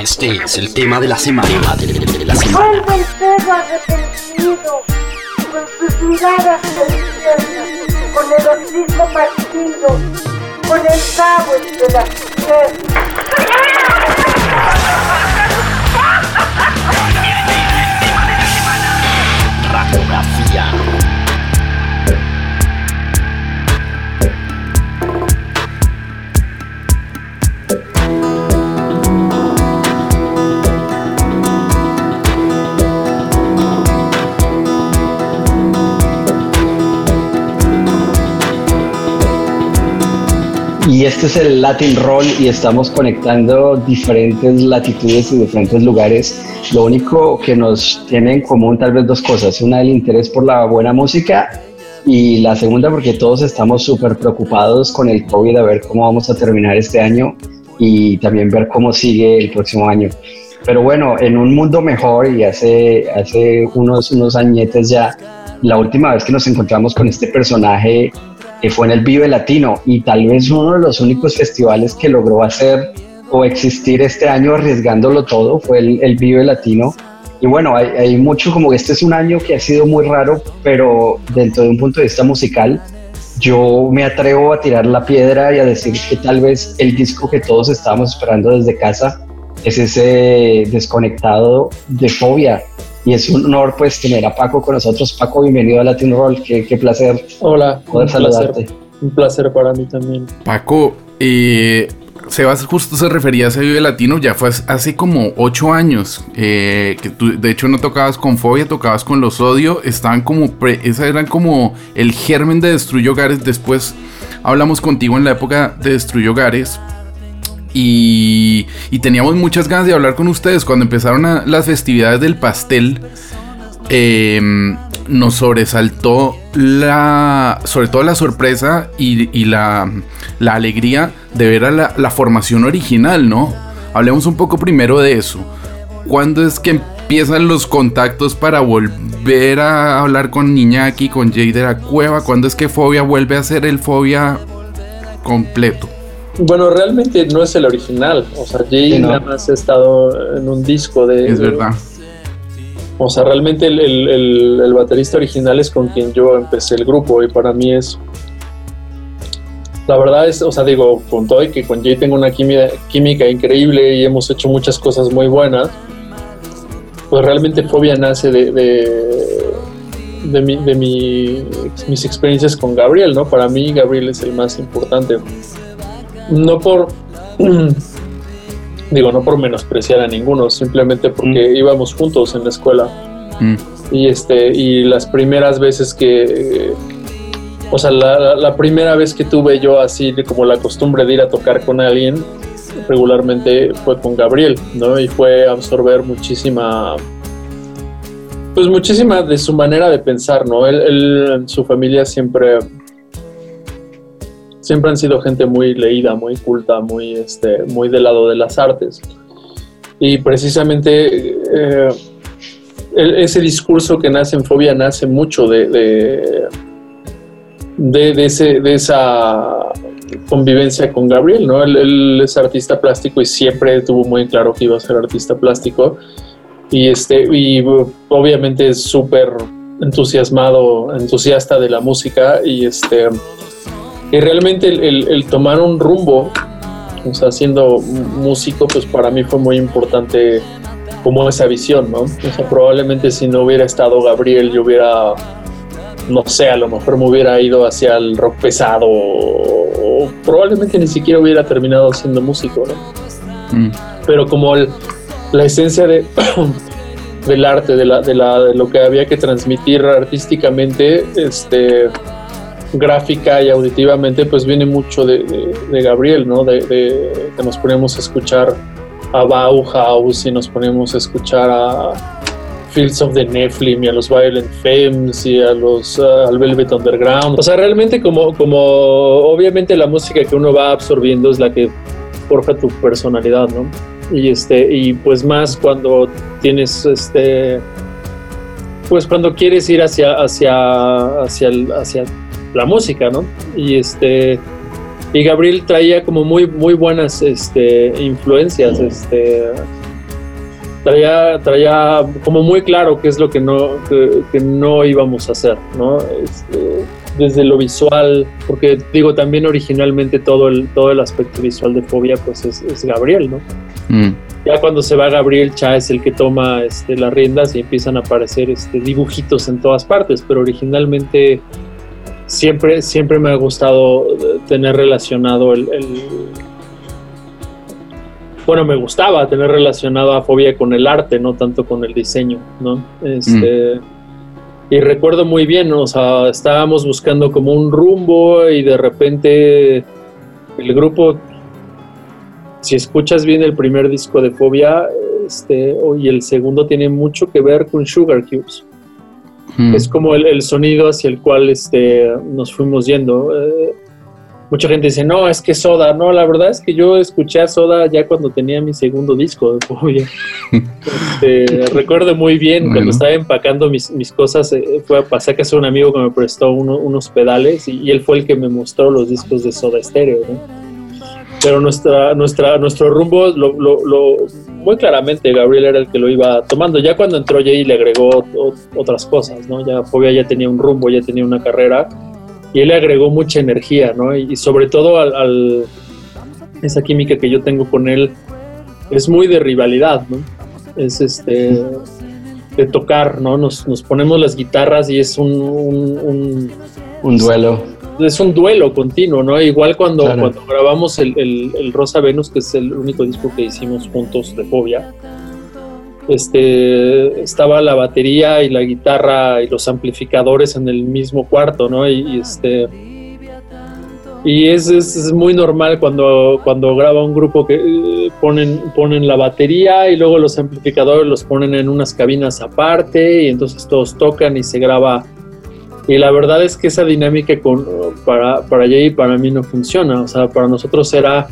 Este es el tema de la semana. De la semana. Vuelve el perro arrepentido, con sus miradas con el hocico partido, con el cabo entre las piernas. Y este es el Latin Roll y estamos conectando diferentes latitudes y diferentes lugares. Lo único que nos tiene en común tal vez dos cosas. Una, el interés por la buena música y la segunda porque todos estamos súper preocupados con el COVID a ver cómo vamos a terminar este año y también ver cómo sigue el próximo año. Pero bueno, en un mundo mejor y hace, hace unos, unos añetes ya, la última vez que nos encontramos con este personaje que fue en el Vive Latino y tal vez uno de los únicos festivales que logró hacer o existir este año arriesgándolo todo fue el, el Vive Latino. Y bueno, hay, hay, mucho como este es un año que ha sido muy raro, pero dentro de un punto de vista musical, yo me atrevo a tirar la piedra y a decir que tal vez el disco que todos estábamos esperando desde casa es ese desconectado de fobia, y es un honor pues tener a Paco con nosotros. Paco, bienvenido a Latin Roll, qué, qué placer Hola, poder un saludarte. Placer, un placer para mí también. Paco, eh, Sebas justo se refería a ese Vive Latino, ya fue hace como ocho años, eh, que tú de hecho no tocabas con Fobia, tocabas con Los Odio, estaban como, pre, esa eran como el germen de Destruyo Hogares, después hablamos contigo en la época de Destruyo Hogares, y, y, teníamos muchas ganas de hablar con ustedes cuando empezaron las festividades del pastel. Eh, nos sobresaltó la, sobre todo la sorpresa y, la, la, alegría de ver a la, formación original, ¿no? Hablemos un poco primero de eso. ¿Cuándo es que empiezan los contactos para volver a hablar con Niñaki, con Jay de la Cueva? ¿Cuándo es que Fobia vuelve a ser el Fobia completo? Bueno, realmente no es el original. O sea, Jay sí, no. nada más ha estado en un disco de. Es verdad. O sea, realmente el, el, el, el, baterista original es con quien yo empecé el grupo y para mí es. La verdad es, o sea, digo, con todo y que con Jay tengo una química, química increíble y hemos hecho muchas cosas muy buenas, pues realmente Fobia nace de, de, de, mi, de mi, mis experiencias con Gabriel, ¿no? Para mí Gabriel es el más importante no por digo no por menospreciar a ninguno simplemente porque mm. íbamos juntos en la escuela mm. y este y las primeras veces que o sea la, la, primera vez que tuve yo así de como la costumbre de ir a tocar con alguien regularmente fue con Gabriel no y fue absorber muchísima pues muchísima de su manera de pensar no él, él su familia siempre siempre han sido gente muy leída, muy culta, muy, este, muy del lado de las artes. Y precisamente eh, ese discurso que nace en Fobia nace mucho de, de, de, de, ese, de esa convivencia con Gabriel, ¿no? Él, él, es artista plástico y siempre tuvo muy claro que iba a ser artista plástico. Y, este, y obviamente es súper entusiasmado, entusiasta de la música y este y realmente el, el, el, tomar un rumbo, o sea, siendo músico, pues para mí fue muy importante como esa visión, ¿no? O sea, probablemente si no hubiera estado Gabriel, yo hubiera, no sé, a lo mejor me hubiera ido hacia el rock pesado o, o probablemente ni siquiera hubiera terminado siendo músico, ¿no? Mm. Pero como el, la esencia de, del arte, de, la, de, la, de lo que había que transmitir artísticamente, este gráfica y auditivamente pues viene mucho de, Gabriel, ¿no? De, que nos ponemos a escuchar a Bauhaus y nos ponemos a escuchar a Fields of the Nephilim y a los Violent Femmes y a los uh, al Velvet Underground. O sea, realmente como, como obviamente la música que uno va absorbiendo es la que forja tu personalidad, ¿no? Y este, y pues más cuando tienes este pues cuando quieres ir hacia hacia hacia hacia la música, ¿no? Y este y Gabriel traía como muy muy buenas este, influencias, este traía, traía como muy claro qué es lo que no, que, que no íbamos a hacer, ¿no? Este, desde lo visual, porque digo, también originalmente todo el, todo el aspecto visual de Fobia, pues es, es Gabriel, ¿no? Mm. Ya cuando se va Gabriel, Cha es el que toma este, las riendas y empiezan a aparecer este, dibujitos en todas partes, pero originalmente siempre, siempre me ha gustado eh, tener relacionado el, el- Bueno, me gustaba tener relacionado a Fobia con el arte, no tanto con el diseño, ¿no? Este, Y recuerdo muy bien, o sea, estábamos buscando como un rumbo y de repente el grupo si escuchas bien el primer disco de Fobia, este, y el segundo tiene mucho que ver con Sugar Cubes. Mm. Es como el, el sonido hacia el cual este, nos fuimos yendo. Eh, mucha gente dice, no, es que Soda. No, la verdad es que yo escuché a Soda ya cuando tenía mi segundo disco. Este, recuerdo muy bien Bueno. cuando estaba empacando mis, mis cosas, eh, fue a pasar de un amigo que me prestó uno- unos pedales y, y él fue el que me mostró los discos de Soda Stereo. ¿no? pero nuestra, nuestra, nuestro rumbo, lo, lo- lo- muy claramente Gabriel era el que lo iba tomando. Ya cuando entró Jay le agregó otras cosas, ¿no? Ya Fobia ya tenía un rumbo, ya tenía una carrera y él le agregó mucha energía, ¿no? Y, sobre todo al, esa química que yo tengo con él es muy de rivalidad, ¿no? Es este de tocar, ¿no? Nos, nos ponemos las guitarras y es un Un duelo. Es un duelo continuo, ¿no? Igual cuando, Claro. cuando grabamos el, el- el Rosa Venus, que es el único disco que hicimos juntos de Fobia, este, estaba la batería y la guitarra y los amplificadores en el mismo cuarto, ¿no? Y, y, este... Y es, es- es muy normal cuando, cuando graba un grupo que eh, ponen, ponen la batería y luego los amplificadores los ponen en unas cabinas aparte y entonces todos tocan y se graba y la verdad es que esa dinámica con, para, para Jay y para mí no funciona. O sea, para nosotros era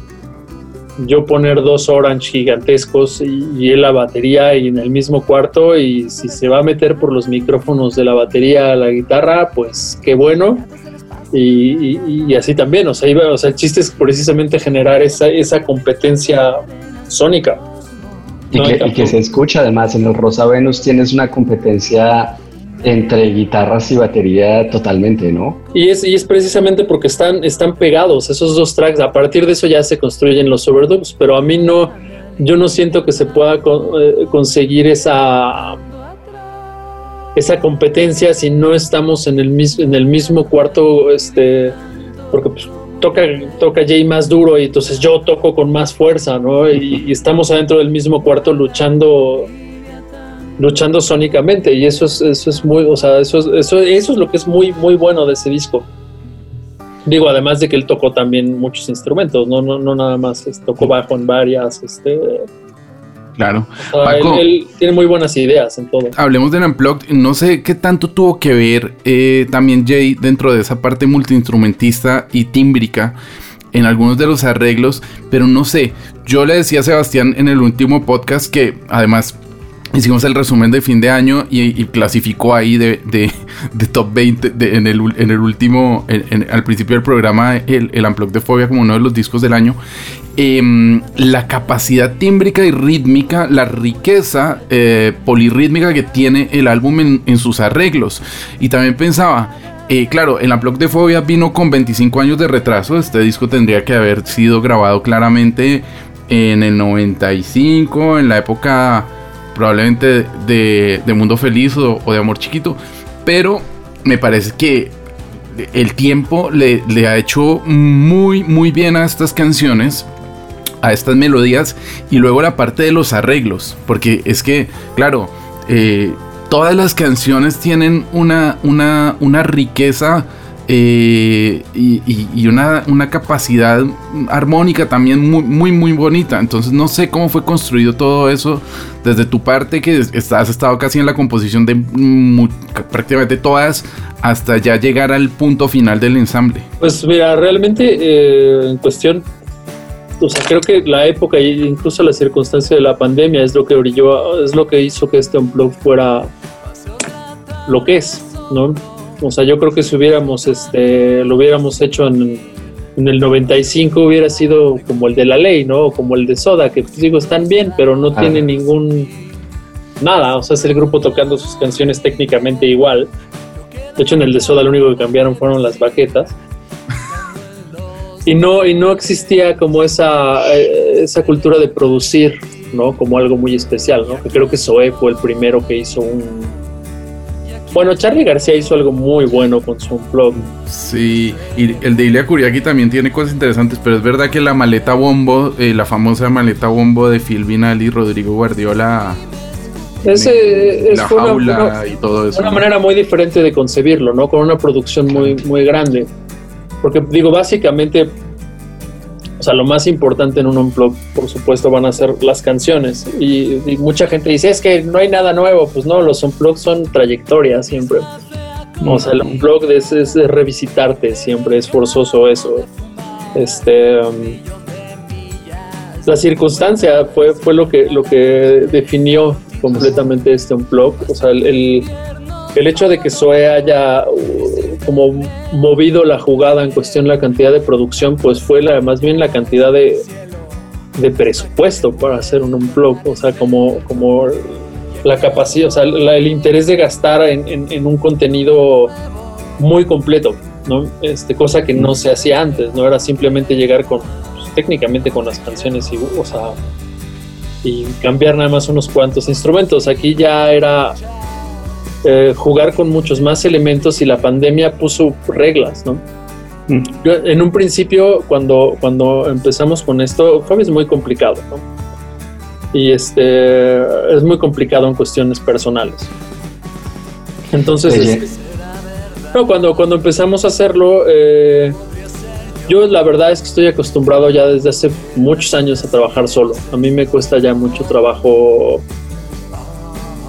yo poner dos orange gigantescos y, y la batería y en el mismo cuarto y si se va a meter por los micrófonos de la batería a la guitarra, pues qué bueno. Y, y- y así también, o sea, iba- o sea, el chiste es precisamente generar esa, esa competencia sónica. Y, No, que se escucha además, en el Rosa Venus tienes una competencia entre guitarras y batería totalmente, ¿no? Y es, y es precisamente porque están, están pegados esos dos tracks. A partir de eso ya se construyen los overdubs, pero a mí no, yo no siento que se pueda eh, conseguir esa, esa competencia si no estamos en el, mis- en el mismo cuarto, este, porque pues, toca, toca Jay más duro y entonces yo toco con más fuerza, ¿no? Y estamos adentro del mismo cuarto luchando luchando sónicamente y eso es, eso es muy, o sea, eso es, eso, eso es lo que es muy, muy bueno de ese disco. Digo, además de que él tocó también muchos instrumentos, no, no, no nada más, tocó bajo en varias, este, o Claro. sea, Paco. él, él tiene muy buenas ideas en todo. Hablemos del Unplugged. No sé qué tanto tuvo que ver eh, también Jay dentro de esa parte multiinstrumentista y tímbrica en algunos de los arreglos, pero no sé. Yo le decía a Sebastián en el último podcast que además hicimos el resumen de fin de año y, clasificó ahí de, de- top 20 de- en, el, en el último, al principio del programa, el, el Unplugged de Fobia como uno de los discos del año. Em, la capacidad tímbrica y rítmica, la riqueza eh, polirrítmica que tiene el álbum en, en sus arreglos. Y también pensaba, eh, claro, el Unplugged de Fobia vino con 25 años de retraso. Este disco tendría que haber sido grabado claramente en el 95, en la época probablemente de, Mundo Feliz o, de Amor Chiquito. Pero me parece que el tiempo le, le ha hecho muy, muy bien a estas canciones a estas melodías y luego la parte de los arreglos, porque es que, claro, eh, todas las canciones tienen una, una, una riqueza eh, y, una, capacidad armónica también muy, muy, muy bonita. Entonces no sé cómo fue construido todo eso desde tu parte, que has estado casi en la composición de prácticamente todas, hasta ya llegar al punto final del ensamble. Pues mira, realmente eh, en cuestión, o sea, creo que la época e incluso la circunstancia de la pandemia es lo que brilló, es lo que hizo que este unplug fuera lo que es, ¿no? O sea, yo creo que si hubiéramos, este, lo hubiéramos hecho en, en el 95 hubiera sido como el de la ley, ¿no? Como el de Soda, que pues, digo, están bien, pero no Ajá. tiene ningún nada, o sea, es el grupo tocando sus canciones técnicamente igual. De hecho, en el de Soda lo único que cambiaron fueron las baquetas. Y no, y no existía como esa, eh, esa cultura de producir, ¿no? Como algo muy especial, ¿no? Que creo que Zoé fue el primero que hizo un... Bueno, Charlie García hizo algo muy bueno con su blog. Sí, y el de Ilia Kuriaki también tiene cosas interesantes, pero es verdad que la maleta bombo, eh, la famosa maleta bombo de Phil Vinal y Rodrigo Guardiola, Ese es la fue una- jaula una- y todo eso. una ¿no? manera muy diferente de concebirlo, ¿no? Con una producción muy, muy grande. Porque digo, básicamente, o sea, lo más importante en un unplug, por supuesto, van a ser las canciones. Y, y mucha gente dice, es que no hay nada nuevo. Pues no, los unplugs son trayectorias siempre. O sea, el unplug es, es revisitarte siempre, es forzoso eso. Este... um, la circunstancia fue, fue lo que lo que definió completamente este unplug. O sea, el, el, el hecho de que Zoe haya como movido la jugada en cuestión la cantidad de producción, pues fue más bien la cantidad de, presupuesto para hacer un unplug. O sea, como, como la capacidad, o sea, el interés de gastar en un contenido muy completo, ¿no? Este, cosa que no se hacía antes, no era simplemente llegar con, pues, técnicamente con las canciones y, o sea, y cambiar nada más unos cuantos instrumentos. Aquí ya era eh, jugar con muchos más elementos y la pandemia puso reglas, ¿no? Mm. Yo, en un principio, cuando, cuando empezamos con esto, fue muy complicado, ¿no? Y este es muy complicado en cuestiones personales. Entonces, no, cuando, cuando empezamos a hacerlo, eh, yo la verdad es que estoy acostumbrado ya desde hace muchos años a trabajar solo. A mí me cuesta ya mucho trabajo.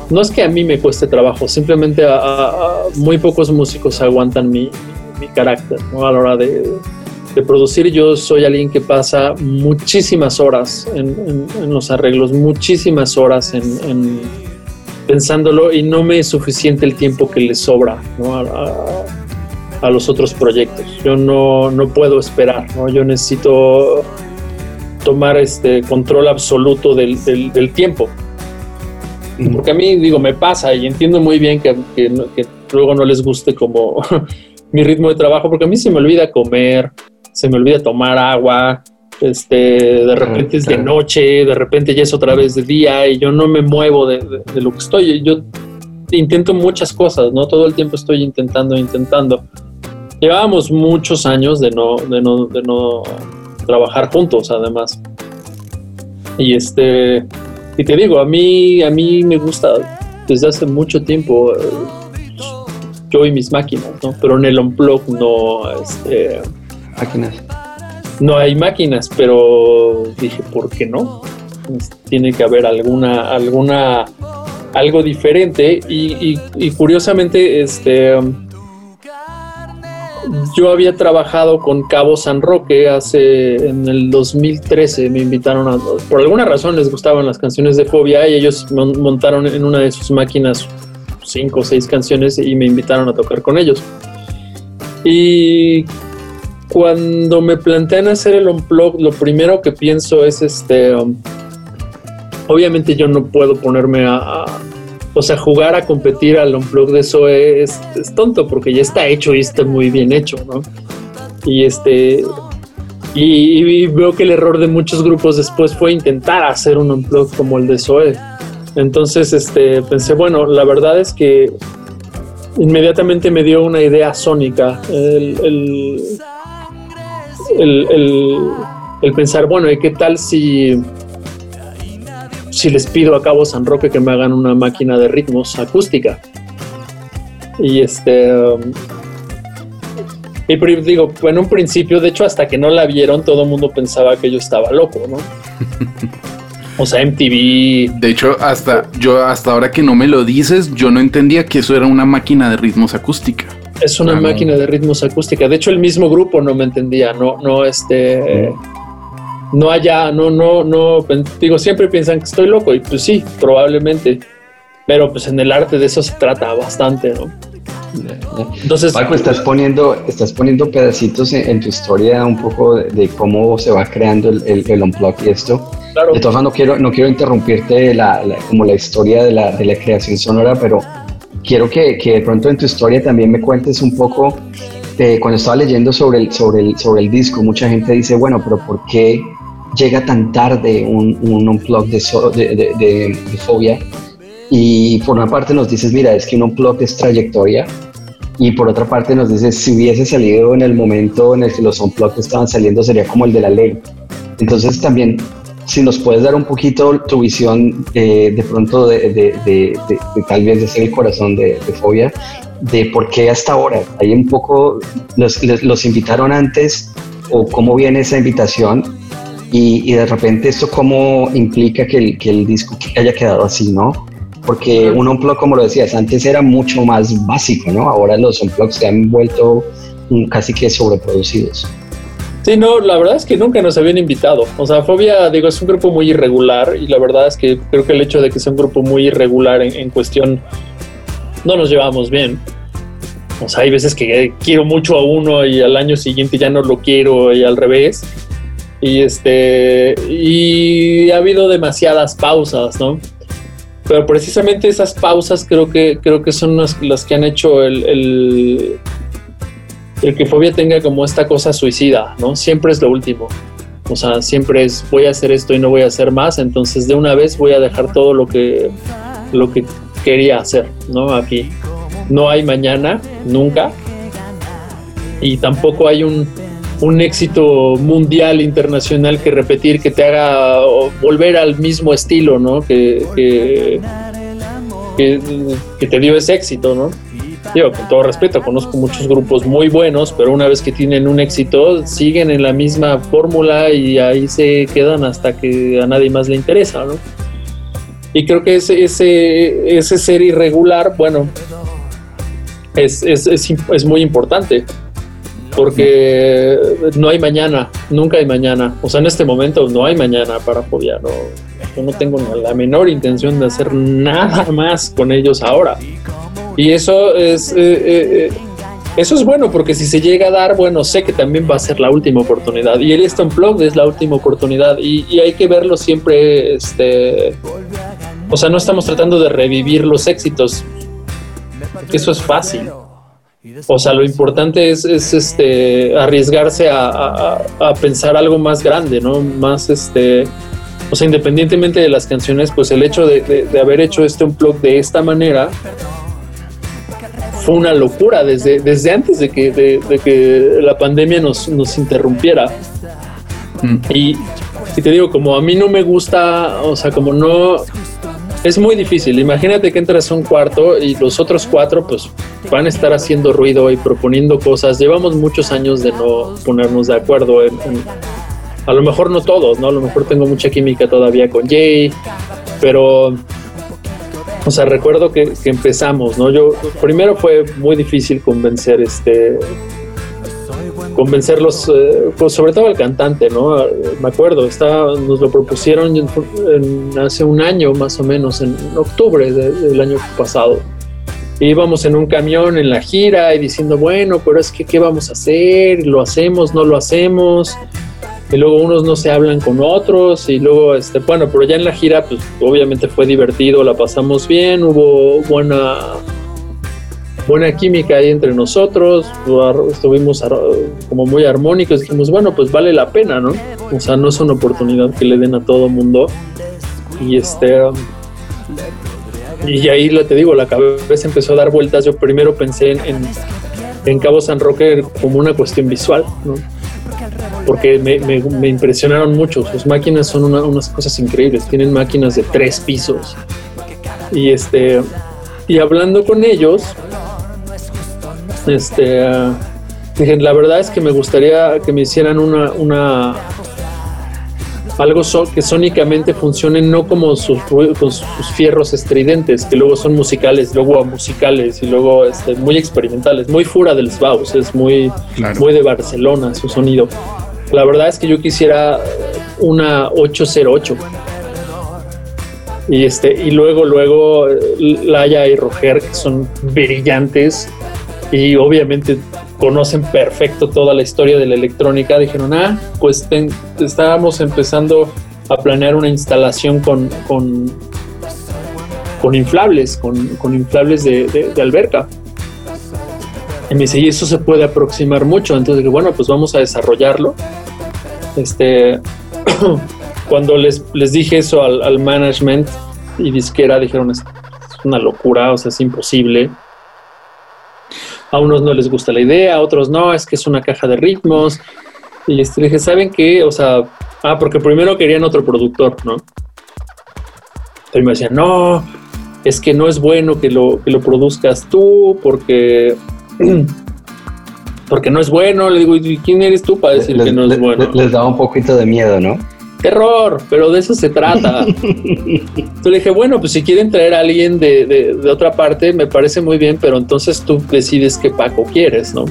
No es que a mí me cueste trabajo, simplemente a, muy pocos músicos aguantan mi, mi carácter ¿no? a la hora de, de producir. Yo soy alguien que pasa muchísimas horas en, en- los arreglos, muchísimas horas en, en pensándolo y no me es suficiente el tiempo que le sobra ¿no? a, a- los otros proyectos. Yo no, no puedo esperar, ¿no? yo necesito tomar este control absoluto del- del tiempo. Porque a mí, digo, me pasa y entiendo muy bien que, que no- que luego no les guste como mi ritmo de trabajo, porque a mí se me olvida comer, se me olvida tomar agua, este, de repente es de noche, de repente ya es otra vez de día y yo no me muevo de, de- de lo que estoy. Yo intento muchas cosas, ¿no? Todo el tiempo estoy intentando, intentando. Llevábamos muchos años de no, de no, de no trabajar juntos, además. Y este, y te digo, a mí, a mí me gusta desde hace mucho tiempo eh, yo y mis máquinas, ¿no? Pero en el Unplug no, este, Máquinas. no hay máquinas, pero dije, ¿por qué no? Pues, Tiene que haber alguna, alguna, algo diferente y, y- y curiosamente, este, yo había trabajado con Cabo San Roque hace, en el 2013, me invitaron a, por alguna razón les gustaban las canciones de Fobia y ellos mon- montaron en una de sus máquinas cinco o seis canciones y me invitaron a tocar con ellos. Y cuando me plantean hacer el unplug, lo primero que pienso es este. um, obviamente yo no puedo ponerme a- o sea, jugar a competir al unplug de eso es, tonto porque ya está hecho y está muy bien hecho, ¿no? Y este. Y, veo que el error de muchos grupos después fue intentar hacer un unplug como el de Zoe. Entonces, este, pensé, bueno, la verdad es que inmediatamente me dio una idea sónica. El, el, el- el pensar, bueno, ¿y qué tal si, si les pido a Cabo San Roque que me hagan una máquina de ritmos acústica? Y este. um, y digo, en un principio, de hecho, hasta que no la vieron, todo el mundo pensaba que yo estaba loco, ¿no? O sea, MTV, De hecho, hasta yo hasta ahora que no me lo dices, yo no entendía que eso era una máquina de ritmos acústica. Es una Ah, no. máquina de ritmos acústica. De hecho, el mismo grupo no me entendía, no, no, este, no allá, no, no, no, digo, siempre piensan que estoy loco y pues sí, probablemente, pero pues en el arte de eso se trata bastante, ¿no? Entonces, Paco, estás poniendo, estás poniendo pedacitos en, tu historia un poco de, cómo se va creando el, el, unplug y esto. De todas formas, no quiero, no quiero interrumpirte la, como la historia de la, de la creación sonora, pero quiero que, que, de pronto en tu historia también me cuentes un poco, de, cuando estaba leyendo sobre el, sobre, el, sobre el disco, mucha gente dice, bueno, pero ¿por qué llega tan tarde un, un unplug de, de, de, de, Fobia? Y por una parte nos dices, mira, es que un unplug es trayectoria, y por otra parte nos dices, si hubiese salido en el momento en el que los unplugged estaban saliendo, sería como el de la ley. Entonces también si nos puedes dar un poquito tu visión eh, de pronto de, de, de, tal vez de ser el corazón de, Fobia, de por qué hasta ahora. Hay un poco, los, los invitaron antes o cómo viene esa invitación y, y, de repente esto cómo implica que el, que el disco haya quedado así, ¿no? Porque un unplug, como lo decías, antes era mucho más básico, ¿no? Ahora los unplugs se han vuelto casi que sobreproducidos. Sí, no, la verdad es que nunca nos habían invitado. O sea, Fobia, digo, es un grupo muy irregular y la verdad es que creo que el hecho de que sea un grupo muy irregular en, cuestión no nos llevamos bien. O sea, hay veces que quiero mucho a uno y al año siguiente ya no lo quiero y al revés. Y este y ha habido demasiadas pausas, ¿no? Pero precisamente esas pausas creo que creo que son las, que han hecho el el que fobia tenga como esta cosa suicida, ¿no? Siempre es lo último. O sea, siempre es voy a hacer esto y no voy a hacer más, entonces de una vez voy a dejar todo lo que lo que quería hacer, ¿no? Aquí no hay mañana, nunca. Y tampoco hay un, un éxito mundial, internacional que repetir, que te haga volver al mismo estilo, ¿no? Que, que, te dio ese éxito, ¿no? Digo, con todo respeto, conozco muchos grupos muy buenos, pero una vez que tienen un éxito, siguen en la misma fórmula y ahí se quedan hasta que a nadie más le interesa, ¿no? Y creo que ese, ese, ese ser irregular, bueno, es, es, es, es muy importante porque no hay mañana, nunca hay mañana. O sea, en este momento no hay mañana para Fobia. Yo no tengo la menor intención de hacer nada más con ellos ahora. Y eso es, eh, eh, eh, eso es bueno, porque si se llega a dar, bueno, sé que también va a ser la última oportunidad. Y el Stone Plug es la última oportunidad. Y, hay que verlo siempre, este, o sea, no estamos tratando de revivir los éxitos, eso es fácil. O sea, lo importante es, este, arriesgarse a, pensar algo más grande, ¿no? Más, este, o sea, independientemente de las canciones, pues el hecho de, de haber hecho este unplug de esta manera, fue una locura desde, desde antes de que, de, que la pandemia nos, nos interrumpiera. Mm. Y, y, te digo, como a mí no me gusta, o sea, como no... Es muy difícil. Imagínate que entras a un cuarto y los otros cuatro pues van a estar haciendo ruido y proponiendo cosas. Llevamos muchos años de no ponernos de acuerdo en, a lo mejor no todos, ¿no? A lo mejor tengo mucha química todavía con Jay, pero o sea, recuerdo que, empezamos, ¿no? Yo primero fue muy difícil convencer este convencerlos, eh, pues sobre todo al cantante, ¿no? Me acuerdo, nos lo propusieron hace un año más o menos, en octubre del año pasado. Íbamos en un camión en la gira y diciendo, bueno, pero es que, ¿qué vamos a hacer? ¿Lo hacemos? ¿No lo hacemos? y luego unos no se hablan con otros y luego, este, bueno, pero ya en la gira, pues obviamente fue divertido, la pasamos bien, hubo buena, buena química ahí entre nosotros, estuvimos como muy armónicos, dijimos, bueno, pues vale la pena, ¿no? O sea, no es una oportunidad que le den a todo mundo y este... Y ahí te digo, la cabeza empezó a dar vueltas. Yo primero pensé en, en, Cabo San Roque como una cuestión visual, ¿no? porque me, impresionaron mucho. Sus máquinas son unas cosas increíbles. Tienen máquinas de tres pisos. Y este y hablando con ellos, este, dije, la verdad es que me gustaría que me hicieran una, una algo que sónicamente funcione no como sus, sus fierros estridentes, que luego son musicales, luego musicales y luego este, muy experimentales, muy fuera del Baus, es muy, muy de Barcelona su sonido. La verdad es que yo quisiera una 808. Y este, y luego, luego, Laia y Roger, que son brillantes, y obviamente conocen perfecto toda la historia de la electrónica, dijeron, ah, pues estábamos empezando a planear una instalación con, con, con inflables, con, con inflables de, de, alberca. Y me dice, y eso se puede aproximar mucho. Entonces dije, bueno, pues vamos a desarrollarlo. Este, cuando les, les dije eso al, al management y disquera, dijeron, es una locura, o sea, es imposible a unos no les gusta la idea, a otros no, es que es una caja de ritmos. Y este, le dije, ¿saben qué? O sea, ah, porque primero querían otro productor, ¿no? Y me decían, no, es que no es bueno que lo, que lo produzcas tú, porque, porque no es bueno. Le digo, ¿y quién eres tú para decir que no es bueno? Les daba un poquito de miedo, ¿no? Terror, pero de eso se trata. Entonces le dije, bueno, pues si quieren traer a alguien de, de, otra parte, me parece muy bien, pero entonces tú decides qué Paco quieres, ¿no?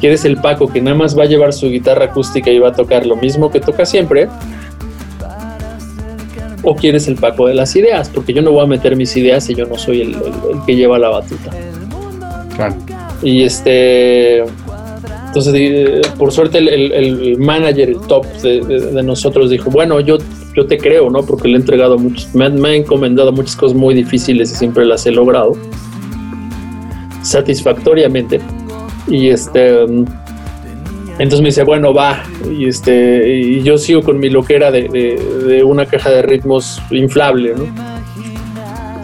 ¿Quieres el Paco que nada más va a llevar su guitarra acústica y va a tocar lo mismo que toca siempre? ¿O quieres el Paco de las ideas? Porque yo no voy a meter mis ideas si yo no soy el, que lleva la batuta. Y este entonces, por suerte, el, manager, el top de, nosotros dijo, bueno, yo, yo te creo, ¿no? Porque le he entregado muchos, me, me ha encomendado muchas cosas muy difíciles y siempre las he logrado satisfactoriamente. Y este, entonces me dice, bueno, va. Y este, y yo sigo con mi loquera de, de una caja de ritmos inflable, ¿no?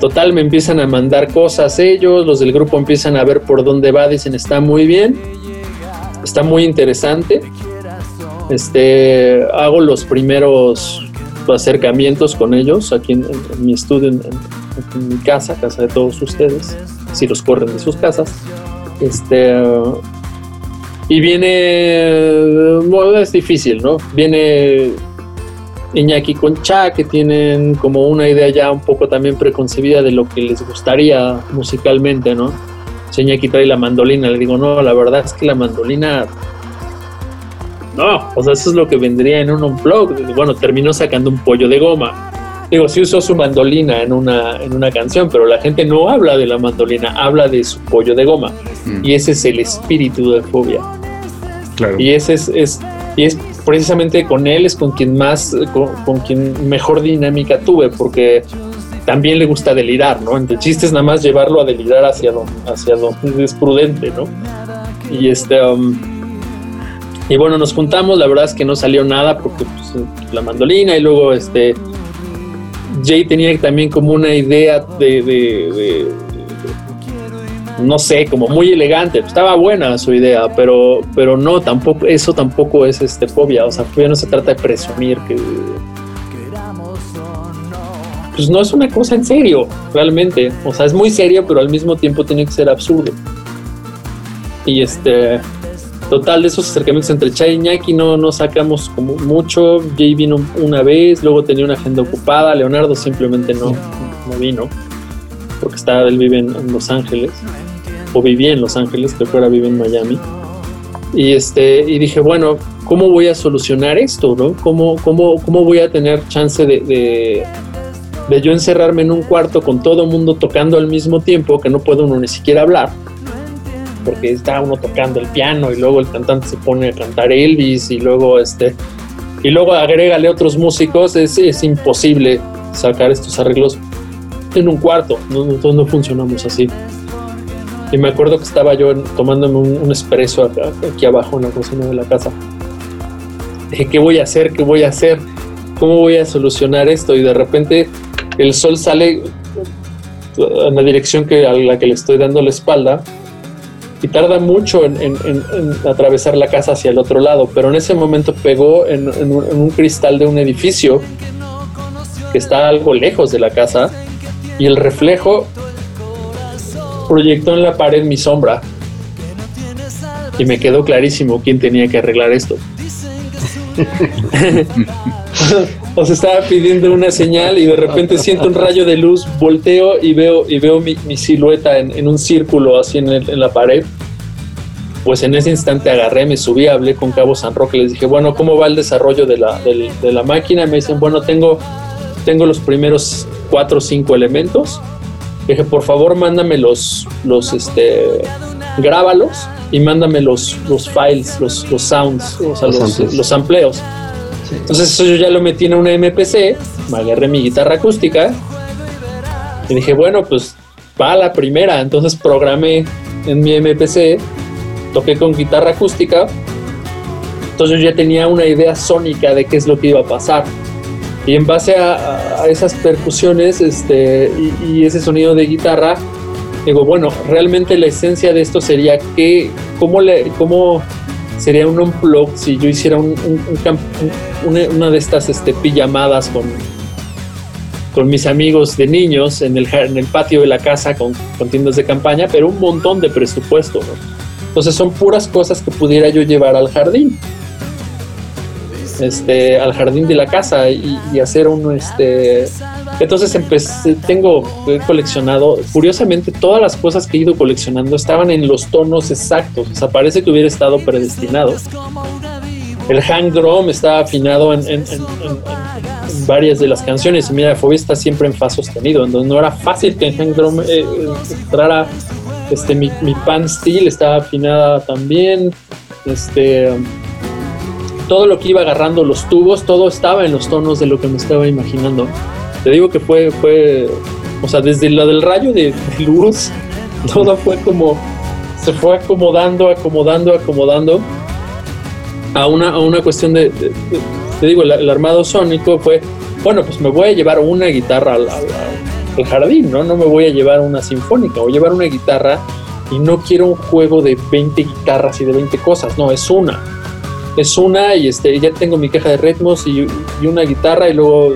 Total, me empiezan a mandar cosas ellos, los del grupo empiezan a ver por dónde va, dicen, está muy bien está muy interesante. Este, hago los primeros acercamientos con ellos aquí en, mi estudio, en, mi casa, casa de todos ustedes, si los corren de sus casas. Este, y viene, bueno, es difícil, ¿no? Viene Iñaki con Cha, que tienen como una idea ya un poco también preconcebida de lo que les gustaría musicalmente, ¿no? Iñaki trae la mandolina. Le digo, no, la verdad es que la mandolina. No, o sea, eso es lo que vendría en un blog. Bueno, terminó sacando un pollo de goma. Digo, sí usó su mandolina en una, en una canción, pero la gente no habla de la mandolina, habla de su pollo de goma. Mm. Y ese es el espíritu de Fobia. Claro. Y ese es, es, y es precisamente con él, es con quien más, con, con quien mejor dinámica tuve, porque también le gusta delirar, ¿no? El chiste es nada más llevarlo a delirar hacia donde, hacia donde es prudente, ¿no? Y este... Um, y bueno, nos juntamos, la verdad es que no salió nada porque pues, la mandolina y luego este... Jay tenía también como una idea de, no sé, como muy elegante. Estaba buena su idea, pero, pero no, tampoco, eso tampoco es este fobia. O sea, fobia no se trata de presumir que pues no es una cosa en serio, realmente. O sea, es muy serio, pero al mismo tiempo tiene que ser absurdo. Y este, total, de esos acercamientos entre Chay y Iñaki no, no sacamos como mucho. Jay vino una vez, luego tenía una agenda ocupada. Leonardo simplemente no, no vino, porque estaba, él vive en, Los Ángeles, o vivía en Los Ángeles, que ahora vive en Miami. Y, este, y dije, bueno, ¿cómo voy a solucionar esto? ¿no? ¿Cómo, cómo, cómo voy a tener chance de yo encerrarme en un cuarto con todo el mundo tocando al mismo tiempo, que no puede uno ni siquiera hablar, porque está uno tocando el piano y luego el cantante se pone a cantar Elvis y luego este y luego agrégale otros músicos, es, es imposible sacar estos arreglos en un cuarto, nosotros no funcionamos así. Y me acuerdo que estaba yo tomándome un, un espresso aquí abajo en la cocina de la casa. Dije, ¿qué voy a hacer? ¿Qué voy a hacer? ¿Cómo voy a solucionar esto? Y de repente el sol sale en la dirección que, a la que le estoy dando la espalda y tarda mucho en, atravesar la casa hacia el otro lado, pero en ese momento pegó en, un, cristal de un edificio que está algo lejos de la casa y el reflejo proyectó en la pared mi sombra y me quedó clarísimo quién tenía que arreglar esto. Os estaba pidiendo una señal y de repente siento un rayo de luz, volteo y veo, y veo mi, silueta en, un círculo así en, la pared. Pues en ese instante agarré, me subí, hablé con Cabo San Roque, les dije, bueno, ¿cómo va el desarrollo de la, de, la máquina? Me dicen, bueno, tengo, tengo los primeros cuatro o cinco elementos. dije, por favor, mándame los, los, este, grábalos y mándame los, los files, los, los sounds, o sea, Los los, los sampleos. Entonces eso yo ya lo metí en una MPC, me agarré mi guitarra acústica y dije, bueno, pues va la primera. Entonces programé en mi MPC, toqué con guitarra acústica. Entonces yo ya tenía una idea sónica de qué es lo que iba a pasar. Y en base a, a- a esas percusiones este, y, y ese sonido de guitarra, digo, bueno, realmente la esencia de esto sería que, ¿cómo, le, cómo sería un unplug si yo hiciera un, una, de estas este, pijamadas con, con mis amigos de niños en el, en el patio de la casa con, con tiendas de campaña, pero un montón de presupuesto. Entonces son puras cosas que pudiera yo llevar al jardín. Este, al jardín de la casa y, y hacer un este entonces empecé tengo he coleccionado curiosamente todas las cosas que he ido coleccionando estaban en los tonos exactos. O sea parece que hubiera estado predestinado. El hang drum está afinado en, en- en- en- varias de las canciones. Mira Fobia está siempre en fa sostenido. Entonces no era fácil que en hang drum eh, entrara este mi, mi pan steel estaba afinada también. Este todo lo que iba agarrando los tubos, todo estaba en los tonos de lo que me estaba imaginando. Te digo que fue, fue, o sea, desde la del rayo de, de luz, todo fue como, se fue acomodando, acomodando, acomodando a una, a una cuestión de, te digo, el, armado sónico fue, bueno, pues me voy a llevar una guitarra al, jardín, ¿no? No me voy a llevar una sinfónica, voy a llevar una guitarra y no quiero un juego de 20 guitarras y de 20 cosas, no, es una es una y este ya tengo mi caja de ritmos y una guitarra y luego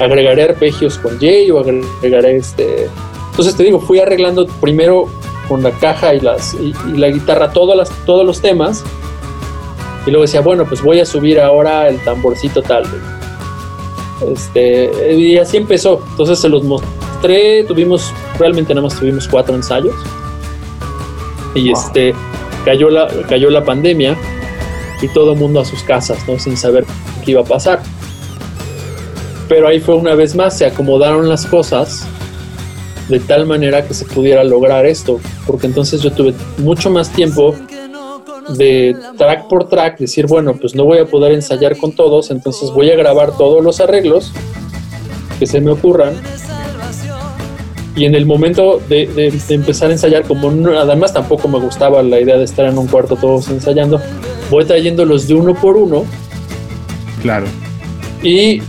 agregaré arpegios con Jay o agregaré este entonces te digo fui arreglando primero con la caja y las y, y la guitarra todas las todos los temas. Y luego decía bueno pues voy a subir ahora el tamborcito tal este y así empezó. Entonces se los mostré tuvimos realmente nada más tuvimos cuatro ensayos. Y este cayó la cayó la pandemia y todo el mundo a sus casas, ¿no? Sin saber qué iba a pasar. Pero ahí fue una vez más, se acomodaron las cosas de tal manera que se pudiera lograr esto, porque entonces yo tuve mucho más tiempo de track por track, decir, bueno, pues no voy a poder ensayar con todos, entonces voy a grabar todos los arreglos que se me ocurran. Y en el momento de, de- de empezar a ensayar, como no- además tampoco me gustaba la idea de estar en un cuarto todos ensayando, voy trayéndolos de uno por uno Claro. y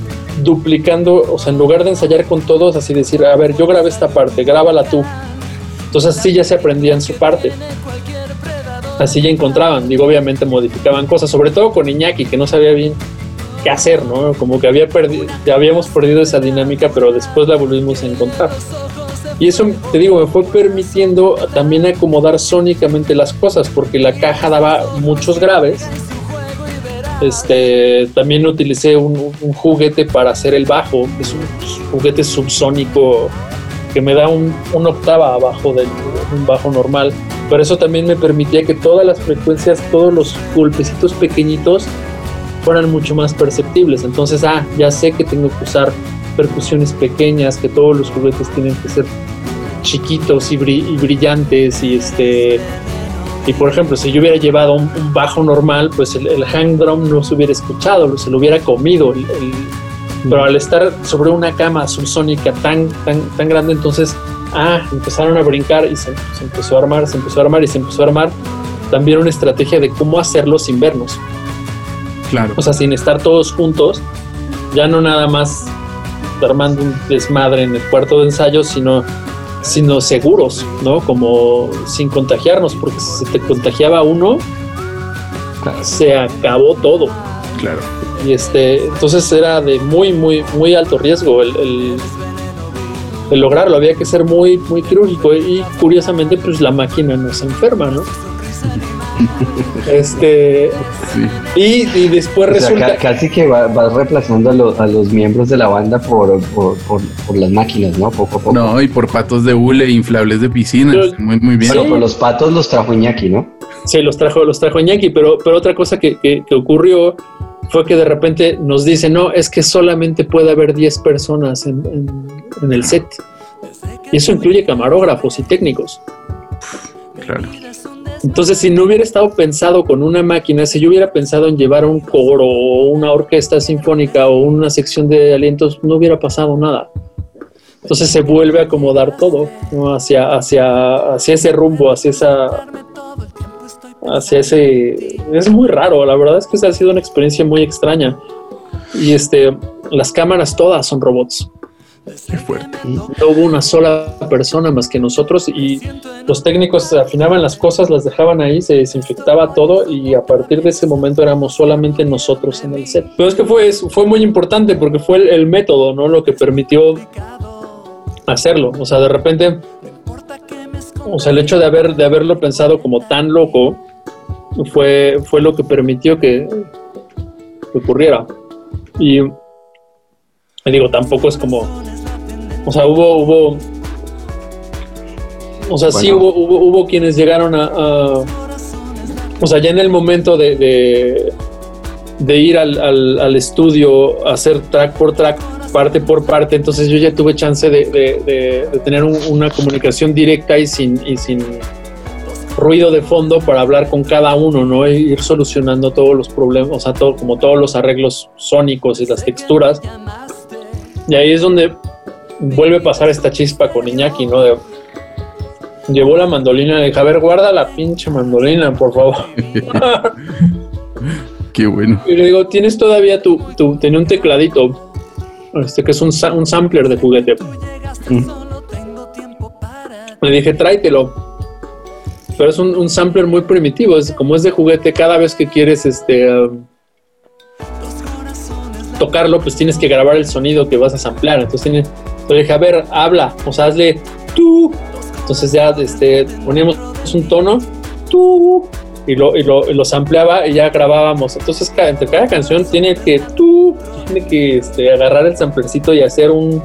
duplicando, o sea, en lugar de ensayar con todos, así decir, a ver, yo grabé esta parte, grábala tú. Entonces así ya se aprendían su parte. Así ya encontraban, digo, obviamente modificaban cosas, sobre todo con Iñaki, que no sabía bien qué hacer, ¿no? Como que había perdido, habíamos perdido esa dinámica, pero después la volvimos a encontrar. Y eso, te digo, me fue permitiendo también acomodar sónicamente las cosas, porque la caja daba muchos graves. Este, también utilicé un, juguete para hacer el bajo, es un juguete subsónico que me da un, una octava abajo de un bajo normal. Pero eso también me permitía que todas las frecuencias, todos los golpecitos pequeñitos fueran mucho más perceptibles. Entonces, ah, ya sé que tengo que usar percusiones pequeñas, que todos los juguetes tienen que ser chiquitos y, y brillantes y este y por ejemplo si yo hubiera llevado un, un bajo normal pues el, el hang drum no se hubiera escuchado se lo hubiera comido. El- el- pero al estar sobre una cama subsónica tan tan tan grande entonces ah empezaron a brincar y se, se empezó a armar se empezó a armar y se empezó a armar también una estrategia de cómo hacerlo sin vernos. Claro. o sea, sin estar todos juntos, ya no nada más armando un desmadre en el cuarto de ensayo, sino, sino seguros, ¿no? Como sin contagiarnos, porque si se te contagiaba uno, se acabó todo. Claro. Y este, entonces era de muy, muy, muy alto riesgo el, el- el lograrlo. Había que ser muy, muy quirúrgico. Y curiosamente, pues la máquina no se enferma, ¿no? Este, Sí. y, y después O sea, resulta. ca- casi que va- vas reemplazando a, los- a los miembros de la banda por, por, por- por las máquinas, ¿no? Poco. No, y por patos de hule, inflables de piscina. Pero- Muy, muy bien. Bueno, Sí. los patos los trajo Iñaki, ¿no? Sí, los trajo, los trajo Iñaki, pero, pero otra cosa que, que- que ocurrió fue que de repente nos dice, no, es que solamente puede haber 10 personas en, en- en el set. Y eso incluye camarógrafos y técnicos. Claro. Entonces, si no hubiera estado pensado con una máquina, si yo hubiera pensado en llevar un coro o una orquesta sinfónica o una sección de alientos, no hubiera pasado nada. Entonces se vuelve a acomodar todo ¿no? hacia, hacia, hacia ese rumbo, hacia esa. hacia ese. Es muy raro, la verdad es que esa ha sido una experiencia muy extraña. Y este, las cámaras todas son robots. Qué fuerte. No hubo una sola persona más que nosotros y los técnicos afinaban las cosas, las dejaban ahí, se desinfectaba todo y a partir de ese momento éramos solamente nosotros en el set. Pero es que fue, fue muy importante porque fue el, método, ¿no? Lo que permitió hacerlo. O sea, de repente, o sea, el hecho de, haber, de haberlo pensado como tan loco fue, fue lo que permitió que, que ocurriera. Y digo, tampoco es como, o sea, hubo, hubo, o sea, sí hubo, hubo, hubo quienes llegaron a, a- o sea, ya en el momento de, de, de ir al, al, al estudio, a hacer track por track, parte por parte, entonces yo ya tuve chance de, de- de- de tener un- una comunicación directa y sin, y sin ruido de fondo para hablar con cada uno, ¿no? E ir solucionando todos los problemas, o sea, todo, como todos los arreglos sónicos y las texturas. Y ahí es donde vuelve a pasar esta chispa con Iñaki, ¿no? De- llevó la mandolina y le dije, a ver, guarda la pinche mandolina, por favor. Qué bueno. Y le digo, tienes todavía tu, tu tenía un tecladito, este que es un, un sampler de juguete. Le dije, tráetelo. Pero es un, un sampler muy primitivo, es como es de juguete, cada vez que quieres este um, tocarlo, pues tienes que grabar el sonido que vas a samplear. Entonces tiene, le dije, a ver, habla, o sea, hazle tú. Entonces ya este, poníamos un tono, tú, y lo, y lo, y lo sampleaba y ya grabábamos. Entonces, entre cada canción tiene que tú, tiene que este, agarrar el samplercito y hacer un,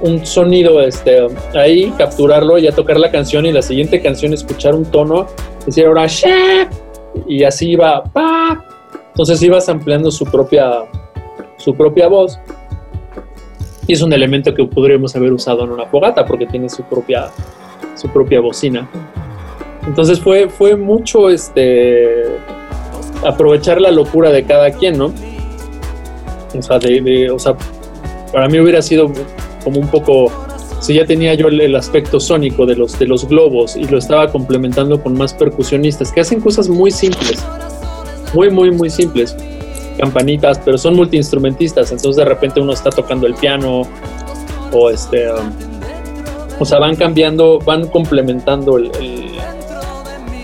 un sonido este, ahí, capturarlo, ya tocar la canción y la siguiente canción escuchar un tono, decir ahora y así iba, pa. Entonces iba sampleando su propia, su propia voz. Y es un elemento que podríamos haber usado en una fogata porque tiene su propia, su propia bocina. Entonces fue, fue mucho este aprovechar la locura de cada quien, ¿no? O sea, de, o sea, para mí hubiera sido como un poco, si ya tenía yo el, el aspecto sónico de los, de los globos y lo estaba complementando con más percusionistas que hacen cosas muy simples, muy, muy, muy simples, campanitas, pero son multiinstrumentistas, entonces de repente uno está tocando el piano o este, um, o sea, van cambiando, van complementando el, el-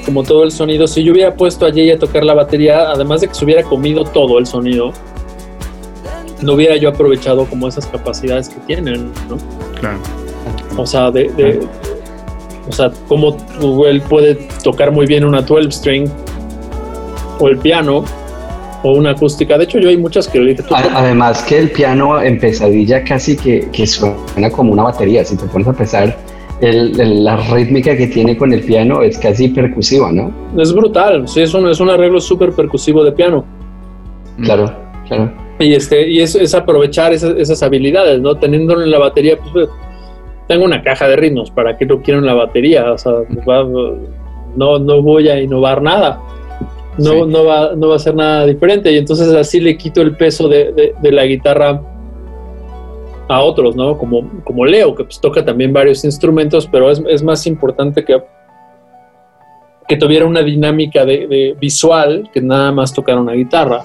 como todo el sonido. Si yo hubiera puesto a Jay a tocar la batería, además de que se hubiera comido todo el sonido, no hubiera yo aprovechado como esas capacidades que tienen, ¿no? Claro. O sea, de, de- o sea, como él puede tocar muy bien una 12 string o el piano o una acústica. De hecho, yo hay muchas que le dije, tú Además que el piano en pesadilla casi que, que suena como una batería. Si te pones a pensar, el- el- la rítmica que tiene con el piano es casi percusiva, ¿no? es brutal. Sí, es un, es un arreglo súper percusivo de piano. Mm. Claro, claro. Y, este, y es, es aprovechar esas, esas habilidades, ¿no? Teniéndolo en la batería, pues, pues, tengo una caja de ritmos, ¿para qué lo quiero en la batería? O sea, va- no, no voy a innovar nada. No, Sí. no, va, no va a ser nada diferente. Y entonces así le quito el peso de, de- de la guitarra a otros, ¿no? Como, como Leo, que pues toca también varios instrumentos, pero es, es más importante que, que tuviera una dinámica de, de visual que nada más tocar una guitarra.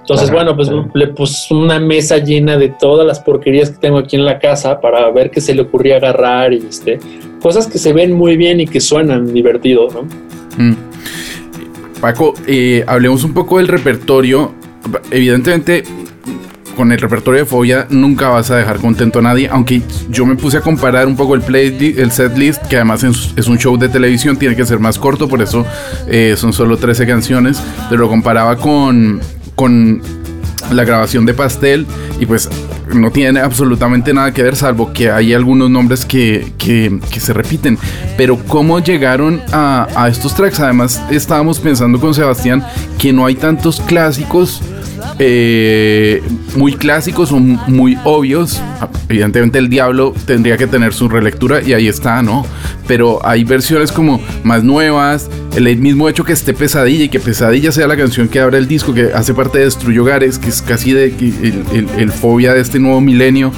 Entonces, bueno, pues le puse una mesa llena de todas las porquerías que tengo aquí en la casa para ver qué se le ocurría agarrar y este, cosas que se ven muy bien y que suenan divertido, ¿no? Mm. Paco, eh, hablemos un poco del repertorio. Evidentemente, con el repertorio de Fobia nunca vas a dejar contento a nadie, aunque yo me puse a comparar un poco el playlist, el setlist, que además es, es un show de televisión, tiene que ser más corto, por eso eh, son solo 13 canciones, pero lo comparaba con, con la grabación de Pastel y pues no tiene absolutamente nada que ver, salvo que hay algunos nombres que, que- se repiten. Pero cómo llegaron a, a estos tracks, además estábamos pensando con Sebastián que no hay tantos clásicos eh, muy clásicos o muy obvios. Evidentemente el diablo tendría que tener su relectura y ahí está, ¿no? Pero hay versiones como más nuevas, el mismo hecho que esté Pesadilla y que Pesadilla sea la canción que abre el disco, que hace parte de Destruyo Hogares, que es casi de el fobia de este nuevo milenio.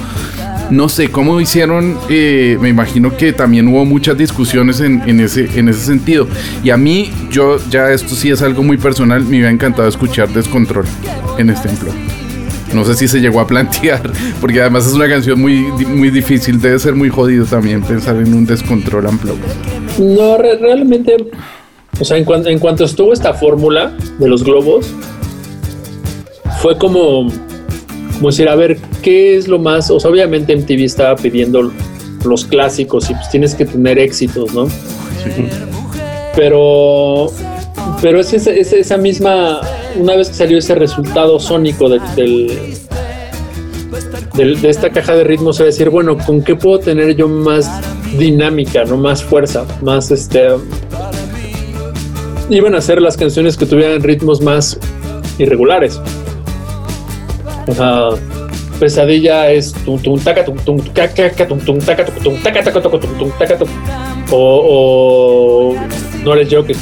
No sé cómo hicieron, eh, me imagino que también hubo muchas discusiones en, ese, en ese sentido. Y a mí, yo ya esto sí es algo muy personal, me hubiera encantado escuchar Descontrol en este ejemplo. No sé si se llegó a plantear, porque además es una canción muy, muy difícil, debe ser muy jodido también pensar en un Descontrol amplio. No, realmente, o sea, en, en cuanto estuvo esta fórmula de los globos, fue como como decir, a ver, ¿qué es lo más? O sea, obviamente MTV estaba pidiendo los clásicos y pues tienes que tener éxitos, ¿no? Sí. Pero, pero es esa, misma, una vez que salió ese resultado sónico del, de esta caja de ritmos, a decir, bueno, ¿con qué puedo tener yo más dinámica, no más fuerza, más este... Iban a ser las canciones que tuvieran ritmos más irregulares. O sea, pesadilla es o, o no eres yo que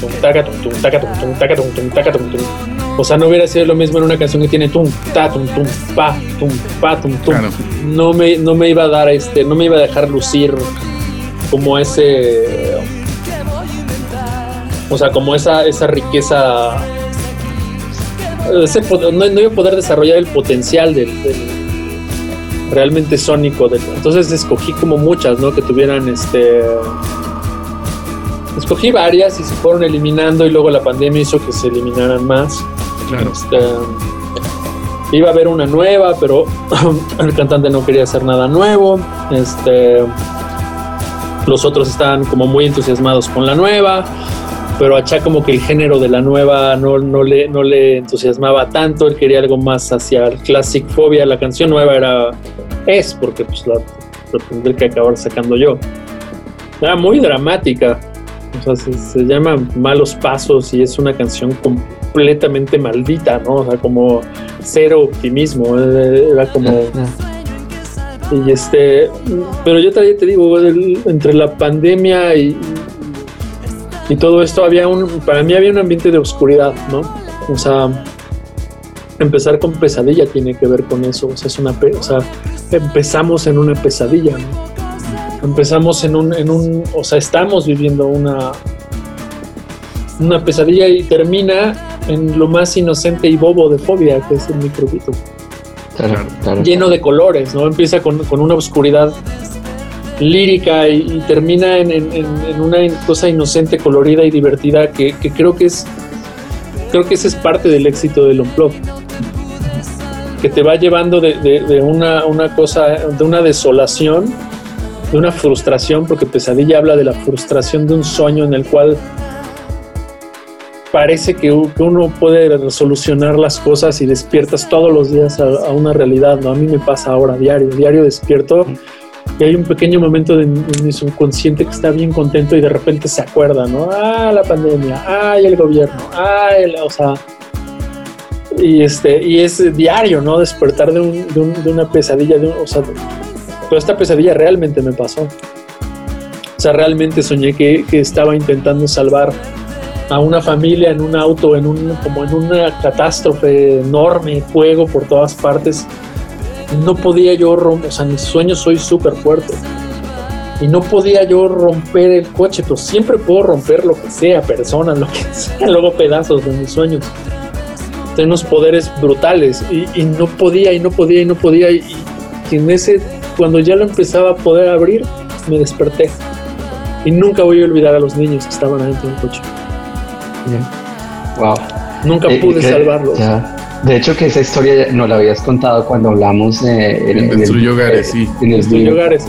o sea no hubiera sido lo mismo en una canción que tiene tum ta tum tum pa tum pa tum tum. No me no me iba a dar este no me iba a dejar lucir como ese o sea como esa esa riqueza no, iba a poder desarrollar el potencial del, realmente sónico. entonces escogí como muchas, ¿no? Que tuvieran este. Escogí varias y se fueron eliminando y luego la pandemia hizo que se eliminaran más. Claro. Este, iba a haber una nueva, pero el cantante no quería hacer nada nuevo. Este, los otros estaban como muy entusiasmados con la nueva pero a como que el género de la nueva no, no, le, no le entusiasmaba tanto, él quería algo más hacia el classic phobia, la canción nueva era es, porque pues la, tendré que acabar sacando yo. Era muy dramática, o sea, se, llama Malos Pasos y es una canción completamente maldita, ¿no? O sea, como cero optimismo, era como... Y este, pero yo también te digo, entre la pandemia y, y todo esto había un, para mí había un ambiente de oscuridad, ¿no? O sea, empezar con pesadilla tiene que ver con eso, o sea, es una, o sea, empezamos en una pesadilla, ¿no? Empezamos en un, en un, o sea, estamos viviendo una, una pesadilla y termina en lo más inocente y bobo de fobia, que es el microbito. Lleno de colores, ¿no? Empieza con, con una oscuridad lírica y, termina en, una cosa inocente, colorida y divertida que, creo que es creo que ese es parte del éxito del Unplug que te va llevando de, una, una, cosa, de una desolación, de una frustración, porque Pesadilla habla de la frustración de un sueño en el cual parece que, uno puede solucionar las cosas y despiertas todos los días a, a, una realidad, ¿no? A mí me pasa ahora diario, diario despierto y hay un pequeño momento de, mi subconsciente que está bien contento y de repente se acuerda, ¿no? Ah, la pandemia, ah, el gobierno, el, o sea, y este, y es diario, ¿no? Despertar de, un, de, una pesadilla, de o sea, toda esta pesadilla realmente me pasó. O sea, realmente soñé que, que estaba intentando salvar a una familia en un auto, en un, como en una catástrofe enorme, fuego por todas partes no podía yo romper, o sea, en mis sueños soy súper fuerte. Y no podía yo romper el coche, pero siempre puedo romper lo que sea, personas, lo que sea, luego pedazos de mis sueños. Tengo unos poderes brutales y, no podía y no podía y no podía. Y, en ese, cuando ya lo empezaba a poder abrir, me desperté. Y nunca voy a olvidar a los niños que estaban adentro del coche. Wow. Nunca eh, pude salvarlos. De hecho, que esa historia no la habías contado cuando hablamos de, en, en, el Hogares, sí. En el Hogares.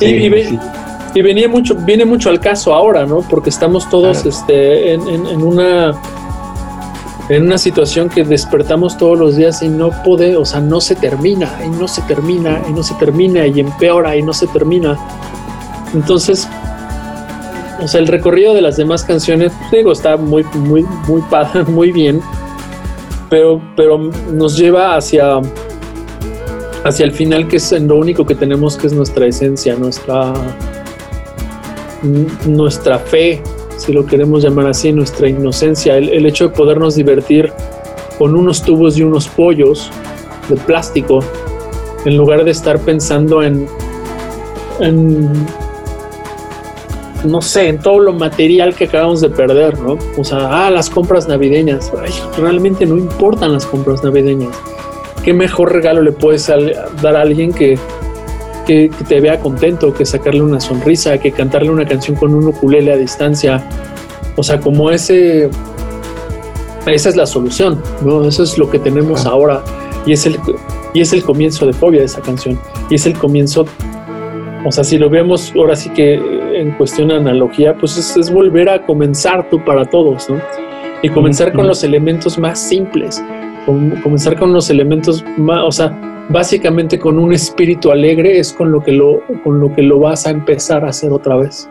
y, venía mucho, viene mucho al caso ahora, ¿no? Porque estamos todos este, en, una en una situación que despertamos todos los días y no puede, o sea, no se termina, y no se termina, y no se termina, y empeora, y no se termina. Entonces, o sea, el recorrido de las demás canciones, digo, está muy, muy, muy padre, muy bien pero, pero nos lleva hacia, hacia el final, que es lo único que tenemos, que es nuestra esencia, nuestra, nuestra fe, si lo queremos llamar así, nuestra inocencia, el, hecho de podernos divertir con unos tubos y unos pollos de plástico, en lugar de estar pensando en, en no sé, en todo lo material que acabamos de perder, ¿no? O sea, ah, las compras navideñas. Ay, realmente no importan las compras navideñas. ¿Qué mejor regalo le puedes dar a alguien que, que, te vea contento, que sacarle una sonrisa, que cantarle una canción con un ukulele a distancia? O sea, como ese... Esa es la solución, ¿no? Eso es lo que tenemos ahora. Y es el, y es el comienzo de Fobia de esa canción. Y es el comienzo o sea, si lo vemos ahora sí que en cuestión de analogía, pues es, volver a comenzar tú para todos, ¿no? Y comenzar con los elementos más simples, comenzar con los elementos más, o sea, básicamente con un espíritu alegre es con lo que lo, con lo que lo vas a empezar a hacer otra vez.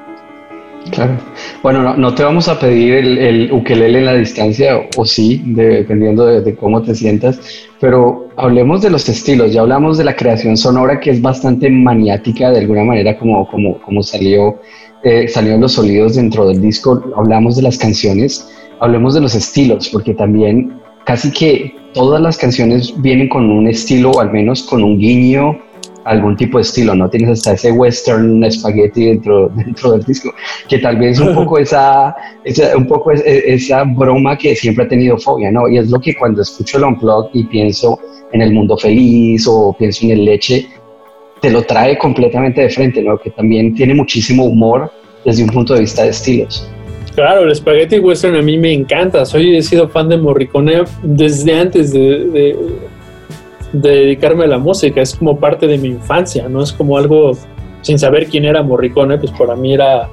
Claro. Bueno, no, te vamos a pedir el, el, ukelele en la distancia, o, sí, dependiendo de, cómo te sientas, pero hablemos de los estilos. Ya hablamos de la creación sonora, que es bastante maniática de alguna manera, como, como, como salió, eh, salieron los sonidos dentro del disco. Hablamos de las canciones, hablemos de los estilos, porque también casi que todas las canciones vienen con un estilo, o al menos con un guiño algún tipo de estilo, ¿no? Tienes hasta ese western spaghetti dentro, dentro del disco, que tal vez un poco esa, un poco esa broma que siempre ha tenido fobia, ¿no? Y es lo que cuando escucho el Unplugged y pienso en el mundo feliz o pienso en el leche, te lo trae completamente de frente, ¿no? Que también tiene muchísimo humor desde un punto de vista de estilos. Claro, el spaghetti western a mí me encanta. Soy he sido fan de Morricone desde antes de dedicarme a la música, es como parte de mi infancia, no es como algo sin saber quién era Morricone, pues para mí era,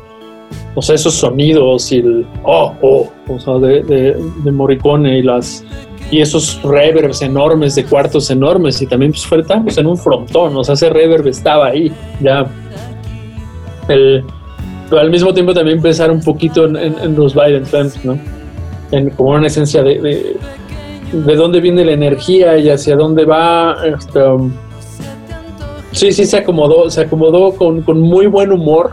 o sea, esos sonidos y el oh, oh, o sea, de, de, Morricone y las y esos reverbs enormes de cuartos enormes y también pues en un frontón, o sea, ese reverb estaba ahí, ya el, pero al mismo tiempo también pensar un poquito en, los Biden ¿no? En, como una esencia de de dónde viene la energía y hacia dónde va. Este, um, sí, sí, se acomodó, se acomodó con, muy buen humor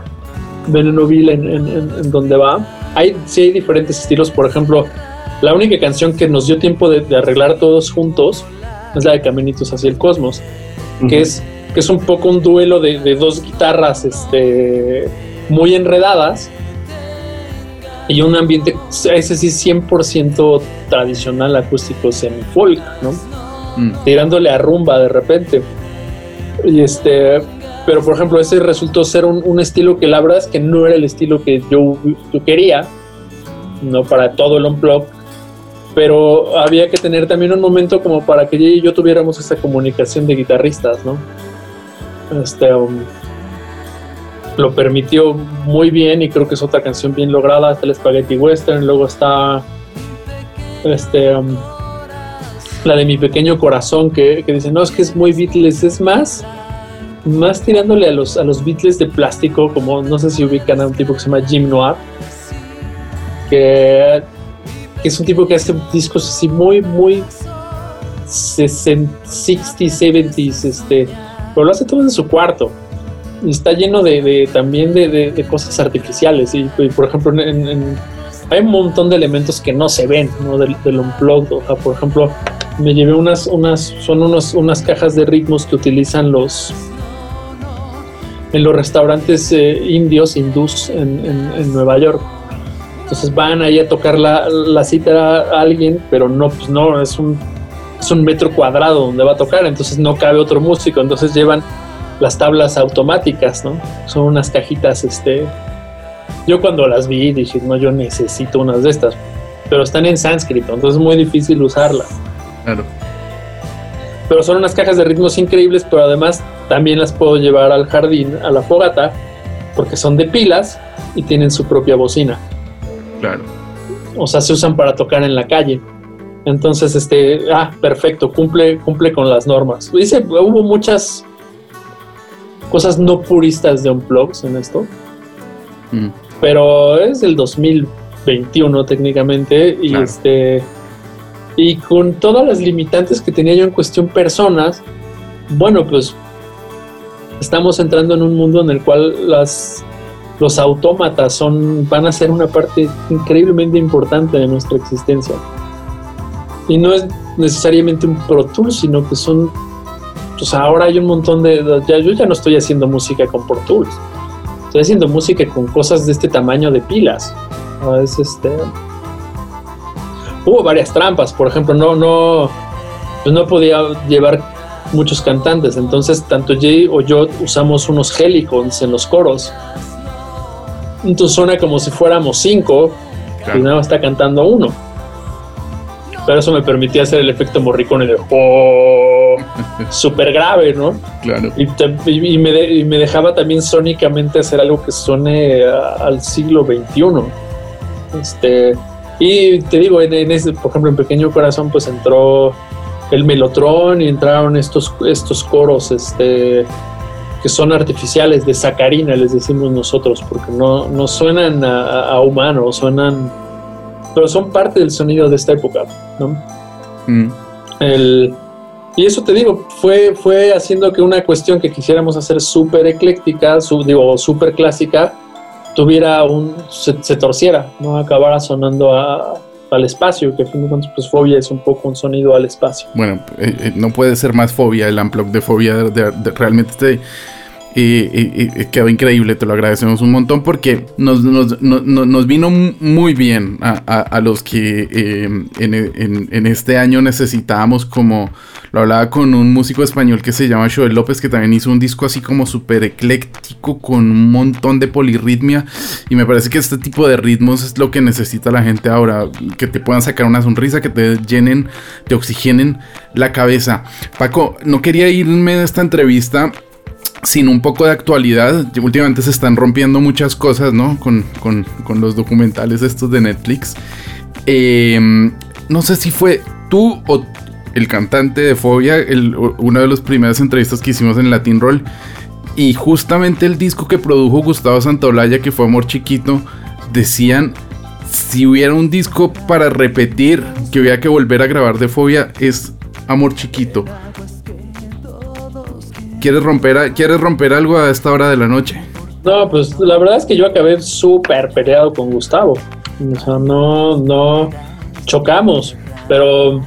Venenoville en, en, en, donde va. Hay, sí hay diferentes estilos, por ejemplo, la única canción que nos dio tiempo de, arreglar todos juntos es la de Caminitos hacia el Cosmos, que, es, que es un poco un duelo de, de dos guitarras este, muy enredadas y un ambiente, ese sí, 100% tradicional acústico semi-folk, ¿no? Mm. Tirándole a rumba de repente. Y este, pero por ejemplo, ese resultó ser un, estilo que la verdad es que no era el estilo que yo, quería, no para todo el unplug, pero había que tener también un momento como para que y yo tuviéramos esa comunicación de guitarristas, ¿no? Este, um, lo permitió muy bien y creo que es otra canción bien lograda. Está el Spaghetti Western, luego está este, um, la de Mi Pequeño Corazón que, que, dice, no, es que es muy Beatles, es más, más tirándole a los, a los Beatles de plástico, como no sé si ubican a un tipo que se llama Jim Noir, que, que es un tipo que hace discos así muy, muy 60, 60s, 70s, este, pero lo hace todo en su cuarto está lleno de, también de, cosas artificiales. Y, por ejemplo, hay un montón de elementos que no se ven ¿no? Del, del unplugged. O sea, por ejemplo, me llevé unas, unas, son unos, unas cajas de ritmos que utilizan los en los restaurantes eh, indios, hindús en, Nueva York. Entonces van ahí a tocar la, la cita a alguien, pero no, pues no, es un, es un metro cuadrado donde va a tocar, entonces no cabe otro músico. Entonces llevan las tablas automáticas, ¿no? Son unas cajitas, este... Yo cuando las vi dije, no, yo necesito unas de estas, pero están en sánscrito, entonces es muy difícil usarlas. Claro. Pero son unas cajas de ritmos increíbles, pero además también las puedo llevar al jardín, a la fogata, porque son de pilas y tienen su propia bocina. Claro. O sea, se usan para tocar en la calle. Entonces, este, ah, perfecto, cumple, cumple con las normas. Dice, hubo muchas cosas no puristas de Unplugged en esto. Mm. Pero es el 2021 técnicamente y este Y con todas las limitantes que tenía yo en cuestión personas, bueno, pues estamos entrando en un mundo en el cual los autómatas son, van a ser una parte increíblemente importante de nuestra existencia. Y no es necesariamente un Pro Tool, sino que son, pues ahora hay un montón de, ya, yo ya no estoy haciendo música con Pro Tools, estoy haciendo música con cosas de este tamaño de pilas. Es este, hubo varias trampas, por ejemplo, no, no, pues no podía llevar muchos cantantes, entonces tanto Jay o yo usamos unos helicons en los coros. Entonces suena como si fuéramos cinco y nada está cantando uno. Pero eso me permitía hacer el efecto morricone de oh, súper grave, ¿no? Claro. Y, me dejaba también sónicamente hacer algo que suene al siglo XXI. Este, y te digo, en, ese, por ejemplo, en Pequeño Corazón, pues entró el Melotrón y entraron estos, estos coros este, que son artificiales, de sacarina, les decimos nosotros, porque no, no suenan a, humanos, suenan. Pero son parte del sonido de esta época, ¿no? Mm. El, y eso te digo, fue, fue haciendo que una cuestión que quisiéramos hacer súper ecléctica, su, digo, súper clásica, tuviera un, se, torciera, no acabara sonando al espacio, que a fin de cuentas pues fobia es un poco un sonido al espacio. Bueno, eh, eh, no puede ser más fobia, el unplug de fobia de, realmente este y, quedó increíble, te lo agradecemos un montón porque nos, nos, vino muy bien a, los que em, en, este año necesitábamos como, lo hablaba con un músico español que se llama Joel López que también hizo un disco así como súper ecléctico con un montón de polirritmia y me parece que este tipo de ritmos es lo que necesita la gente ahora, que te puedan sacar una sonrisa, que te llenen, te oxigenen la cabeza. Paco, no quería irme de esta entrevista sin un poco de actualidad. Últimamente se están rompiendo muchas cosas, ¿no? Con, los documentales estos de Netflix. Em, no sé si fue tú o el cantante de Fobia, una de las primeras entrevistas que hicimos en Latin Roll. Y justamente el disco que produjo Gustavo Santaolalla, que fue Amor Chiquito, decían, si hubiera un disco para repetir, que hubiera que volver a grabar de Fobia, es Amor Chiquito. ¿Quieres romper, ¿Quieres romper algo a esta hora de la noche? No, pues la verdad es que yo acabé súper peleado con Gustavo. O sea, no, no chocamos, pero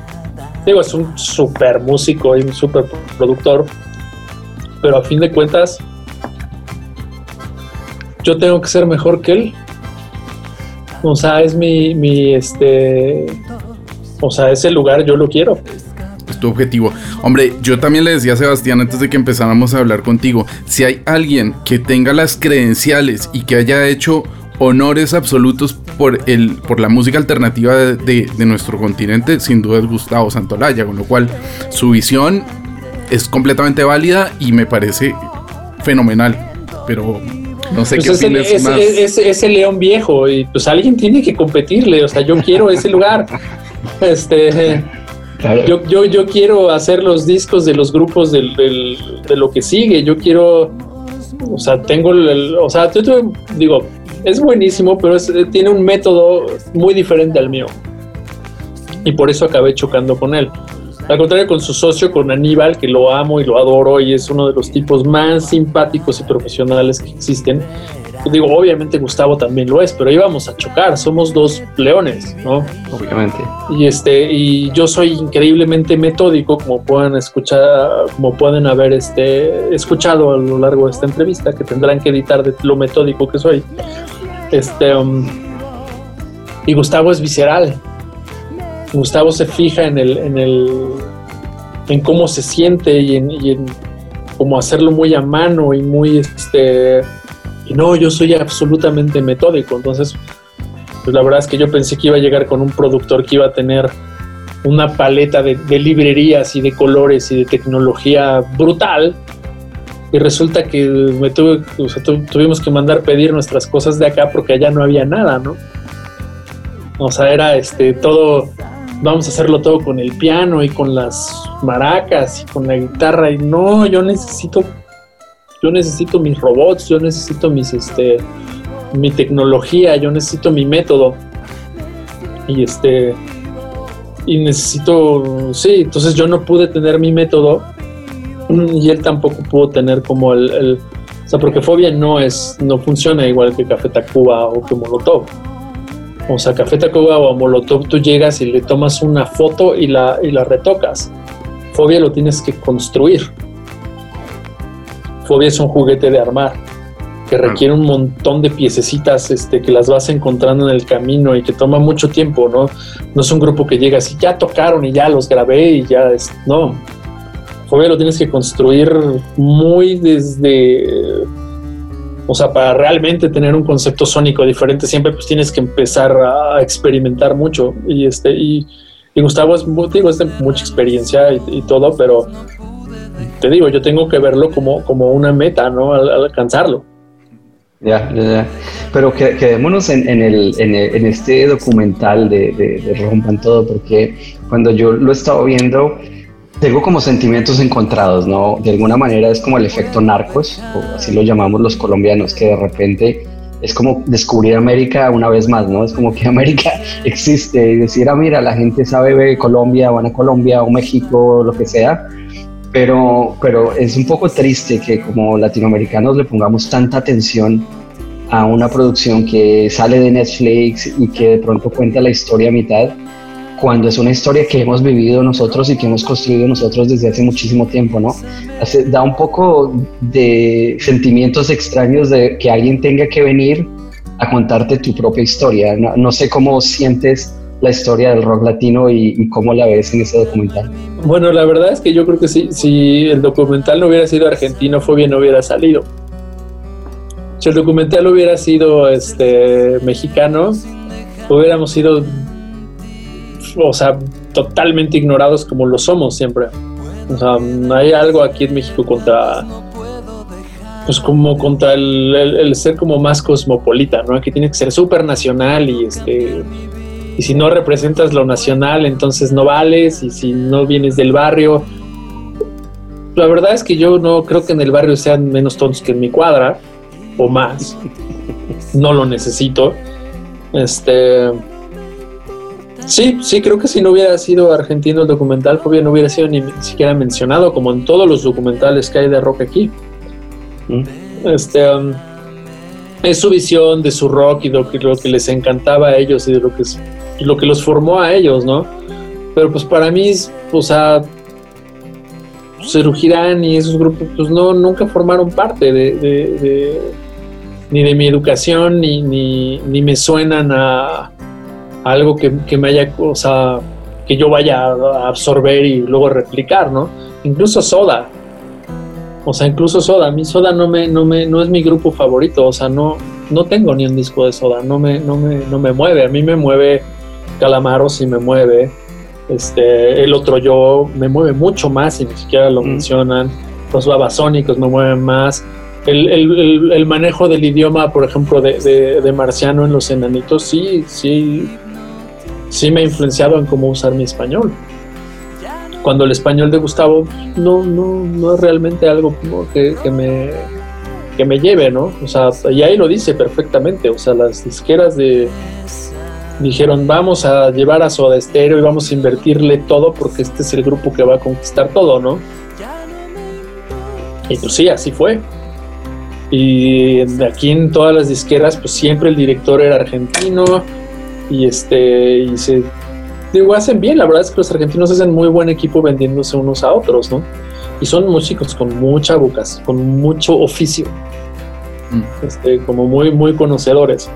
digo, es un súper músico y un súper productor, pero a fin de cuentas, yo tengo que ser mejor que él. O sea, es mi, mi, este, o sea, ese lugar yo lo quiero tu objetivo. Hombre, yo también le decía a Sebastián antes de que empezáramos a hablar contigo, si hay alguien que tenga las credenciales y que haya hecho honores absolutos por, el, por la música alternativa de, nuestro continente, sin duda es Gustavo Santolaya, con lo cual su visión es completamente válida y me parece fenomenal. Pero no sé pues qué es, más. Es, el león viejo y pues alguien tiene que competirle, o sea, yo quiero ese lugar. Este yo, yo, yo quiero hacer los discos de los grupos del, de lo que sigue. Yo quiero, o sea, tengo el, o sea, digo, es buenísimo, pero tiene un método muy diferente al mío. Y por eso acabé chocando con él. Al contrario, con su socio, con Aníbal, que lo amo y lo adoro y es uno de los tipos más simpáticos y profesionales que existen digo, obviamente Gustavo también lo es, pero íbamos a chocar, somos dos leones, ¿no? Obviamente. Y este, y yo soy increíblemente metódico, como pueden escuchar, como pueden haber este, escuchado a lo largo de esta entrevista, que tendrán que editar de lo metódico que soy. Este, um, y Gustavo es visceral. Gustavo se fija en el, en el, en cómo se siente y en, y hacerlo muy a mano y muy, este, y no, yo soy absolutamente metódico. Entonces, pues la verdad es que yo pensé que iba a llegar con un productor que iba a tener una paleta de, librerías y de colores y de tecnología brutal. Y resulta que me tuve, tuvimos que mandar pedir nuestras cosas de acá porque allá no había nada, ¿no? O sea, era este todo, vamos a hacerlo todo con el piano y con las maracas y con la guitarra. Y no, yo necesito yo necesito mis robots, yo necesito mis, este, mi tecnología, yo necesito mi método. Y este, y necesito, sí, entonces yo no pude tener mi método y él tampoco pudo tener como el, el o sea, porque Fobia no es, no funciona igual que Café Tacuba o que Molotov. O sea, Café Tacuba o Molotov tú llegas y le tomas una foto y la, y la retocas. Fobia lo tienes que construir. Fobia es un juguete de armar que requiere un montón de piececitas este, que las vas encontrando en el camino y que toma mucho tiempo, ¿no? No es un grupo que llega así, ya tocaron y ya los grabé y ya es. No. Fobia lo tienes que construir muy desde. O sea, para realmente tener un concepto sónico diferente, siempre pues tienes que empezar a experimentar mucho. Y este, y, Gustavo es, digo, es de mucha experiencia y, todo, pero te digo, yo tengo que verlo como, como una meta, ¿no? Al, al alcanzarlo. Ya, ya, ya. Pero que, quedémonos en, el, en, este documental de, de, de Rompan Todo, porque cuando yo lo he estado viendo, tengo como sentimientos encontrados, ¿no? De alguna manera es como el efecto narcos, o así lo llamamos los colombianos, que de repente es como descubrir América una vez más, ¿no? Es como que América existe y decir, ah, mira, la gente sabe de Colombia, van a Colombia o México, lo que sea, pero, pero es un poco triste que como latinoamericanos le pongamos tanta atención a una producción que sale de Netflix y que de pronto cuenta la historia a mitad, cuando es una historia que hemos vivido nosotros y que hemos construido nosotros desde hace muchísimo tiempo, ¿no? Hace- da un poco de sentimientos extraños de que alguien tenga que venir a contarte tu propia historia. No, no sé cómo sientes la historia del rock latino y, y cómo la ves en ese documental. Bueno, la verdad es que yo creo que si, si el documental no hubiera sido argentino, Fobia no hubiera salido. Si el documental hubiera sido este mexicano, hubiéramos sido, o sea, totalmente ignorados como lo somos siempre. O sea, hay algo aquí en México contra, pues como contra el, ser como más cosmopolita, ¿no? Que tiene que ser súper nacional y este y si no representas lo nacional, entonces no vales, y si no vienes del barrio. La verdad es que yo no creo que en el barrio sean menos tontos que en mi cuadra, o más. No lo necesito. Este. Sí, sí, creo que si no hubiera sido argentino el documental, Fobia no hubiera sido ni siquiera mencionado, como en todos los documentales que hay de rock aquí. Este. um, es su visión de su rock y lo que, lo que les encantaba a ellos y de lo que, es- lo que los formó a ellos, ¿no? Pero pues para mí, o sea, Cerugirán y esos grupos, pues no, nunca formaron parte de, de- de- ni de mi educación, ni, ni, ni me suenan a algo que, que me haya, o sea, que yo vaya a absorber y luego replicar, ¿no? Incluso Soda, o sea, incluso Soda, a mí Soda no me, no me, no es mi grupo favorito, o sea, no, no tengo ni un disco de Soda, no me, no me, no me mueve, a mí me mueve Calamaro sí me mueve, este, el otro yo me mueve mucho más y ni siquiera lo Mm. mencionan, los babasónicos me mueven más, el, el- el- el manejo del idioma, por ejemplo, de, de- de Marciano en los enanitos, sí, sí, sí me ha influenciado en cómo usar mi español cuando el español de Gustavo no, no, no es realmente algo que, que me, que me lleve, ¿no? O sea, y ahí lo dice perfectamente, o sea, las disqueras de dijeron vamos a llevar a Soda Stereo y vamos a invertirle todo porque este es el grupo que va a conquistar todo, ¿no? Y pues sí, así fue. Y aquí en todas las disqueras, pues siempre el director era argentino y este y se digo, hacen bien, la verdad es que los argentinos hacen muy buen equipo vendiéndose unos a otros, ¿no? Y son músicos con mucha bocas, con mucho oficio, Mm. este, como muy, muy conocedores.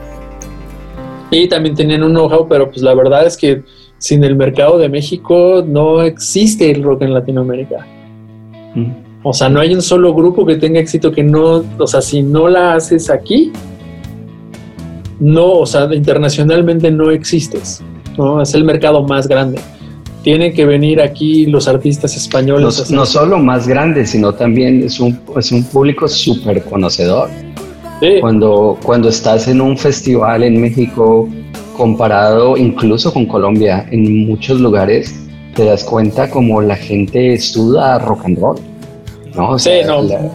Y también tenían un know-how, pero pues la verdad es que sin el mercado de México no existe el rock en Latinoamérica. Mm. O sea, no hay un solo grupo que tenga éxito que no, o sea, si no la haces aquí, no, o sea, internacionalmente no existes, ¿no? Es el mercado más grande. Tienen que venir aquí los artistas españoles. No, no solo más grande, sino también es un, es un público súper conocedor. Sí, Cuando, cuando estás en un festival en México, comparado incluso con Colombia, en muchos lugares, te das cuenta como la gente estudia rock and roll. ¿no? O Sí, sea, no. la-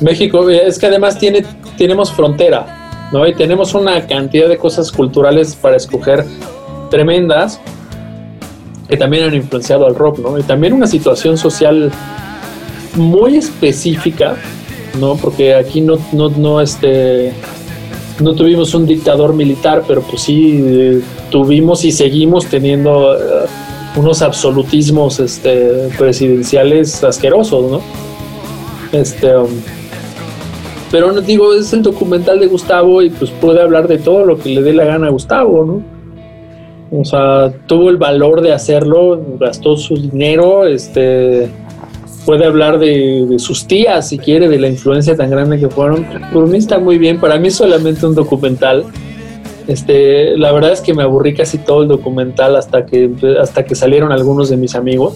México, es que además tiene, tenemos frontera, ¿no? Y tenemos una cantidad de cosas culturales para escoger tremendas. que también han influenciado al rock, ¿no? Y también una situación social muy específica, ¿no? Porque aquí no, no, no, este, no tuvimos un dictador militar, pero pues sí eh, tuvimos y seguimos teniendo eh, unos absolutismos este, presidenciales asquerosos, ¿no? Este, um, pero digo, es el documental de Gustavo y pues puede hablar de todo lo que le dé la gana a Gustavo, ¿no? O sea, tuvo el valor de hacerlo, gastó su dinero, este, puede hablar de, sus tías si quiere, de la influencia tan grande que fueron. Por mí está muy bien, para mí solamente un documental. Este, la verdad es que me aburrí casi todo el documental hasta que, hasta que salieron algunos de mis amigos.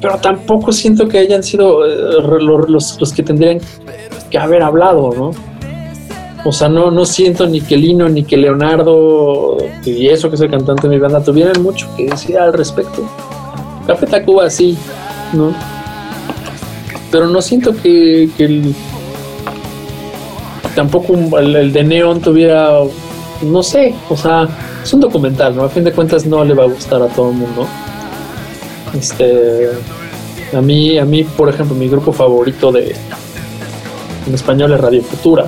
Pero tampoco siento que hayan sido eh, los, los que tendrían que haber hablado, ¿no? O sea, no, no siento ni que Lino ni que Leonardo y eso que es el cantante de mi banda tuvieran mucho que decir al respecto. Café Tacuba sí, ¿no? Pero no siento que, que el, tampoco el, el, de Neon tuviera, no sé, o sea, es un documental, ¿no? A fin de cuentas no le va a gustar a todo el mundo. Este, a mí, a mí, por ejemplo, mi grupo favorito de en español es Radio Futura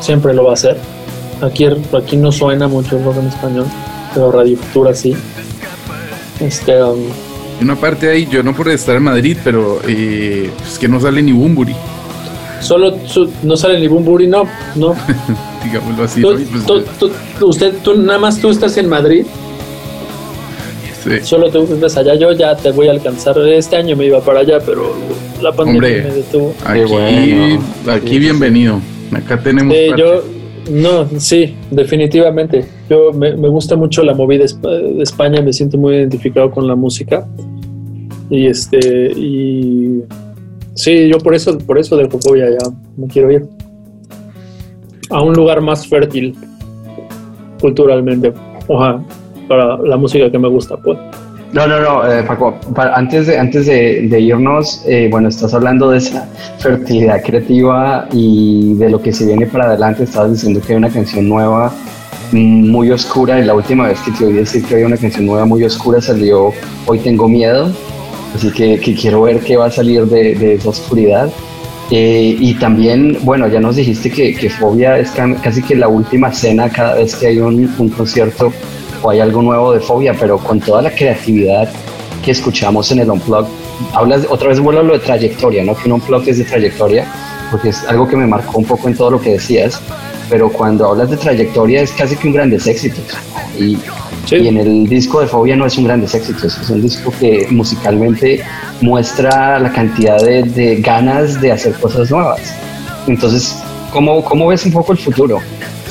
siempre lo va a hacer. Aquí, aquí no suena mucho el rock en español, pero Radio Futura sí. Este, um, una parte ahí, yo no por estar en Madrid, pero eh, es que no sale ni Bumburi. Solo su, no sale ni Bumburi, no, no. Digámoslo así. Tú, ¿no? Pues, tú, tú, usted, tú, nada más tú estás en Madrid. Sí. Solo tú estás allá, yo ya te voy a alcanzar. Este año me iba para allá, pero la pandemia Hombre, me detuvo. Aquí, bueno. aquí Sí, bienvenido. Acá tenemos. Parte. yo, no, sí, definitivamente. Yo me, me gusta mucho la movida de España, me siento muy identificado con la música. Y este, y sí, yo por eso, por eso de Fobia ya me quiero ir a un lugar más fértil culturalmente, ojalá, para la música que me gusta, pues. No, no, no, eh, Paco, pa- antes de, antes de, de irnos, eh, bueno, estás hablando de esa fertilidad creativa y de lo que se viene para adelante. Estabas diciendo que hay una canción nueva mm, muy oscura y la última vez que te oí decir que había una canción nueva muy oscura salió Hoy Tengo Miedo, así que, que quiero ver qué va a salir de, de esa oscuridad. Eh, y también, bueno, ya nos dijiste que, que Fobia es ca- casi que la última cena cada vez que hay un, un concierto o hay algo nuevo de Fobia, pero con toda la creatividad que escuchamos en el Unplugged, hablas, otra vez vuelvo a lo de trayectoria, ¿no? Que un Unplugged es de trayectoria, porque es algo que me marcó un poco en todo lo que decías, pero cuando hablas de trayectoria es casi que un grandes éxitos. Y, Sí. y en el disco de Fobia no es un grandes éxitos, es un disco que musicalmente muestra la cantidad de, de ganas de hacer cosas nuevas. Entonces, ¿cómo, cómo ves un poco el futuro?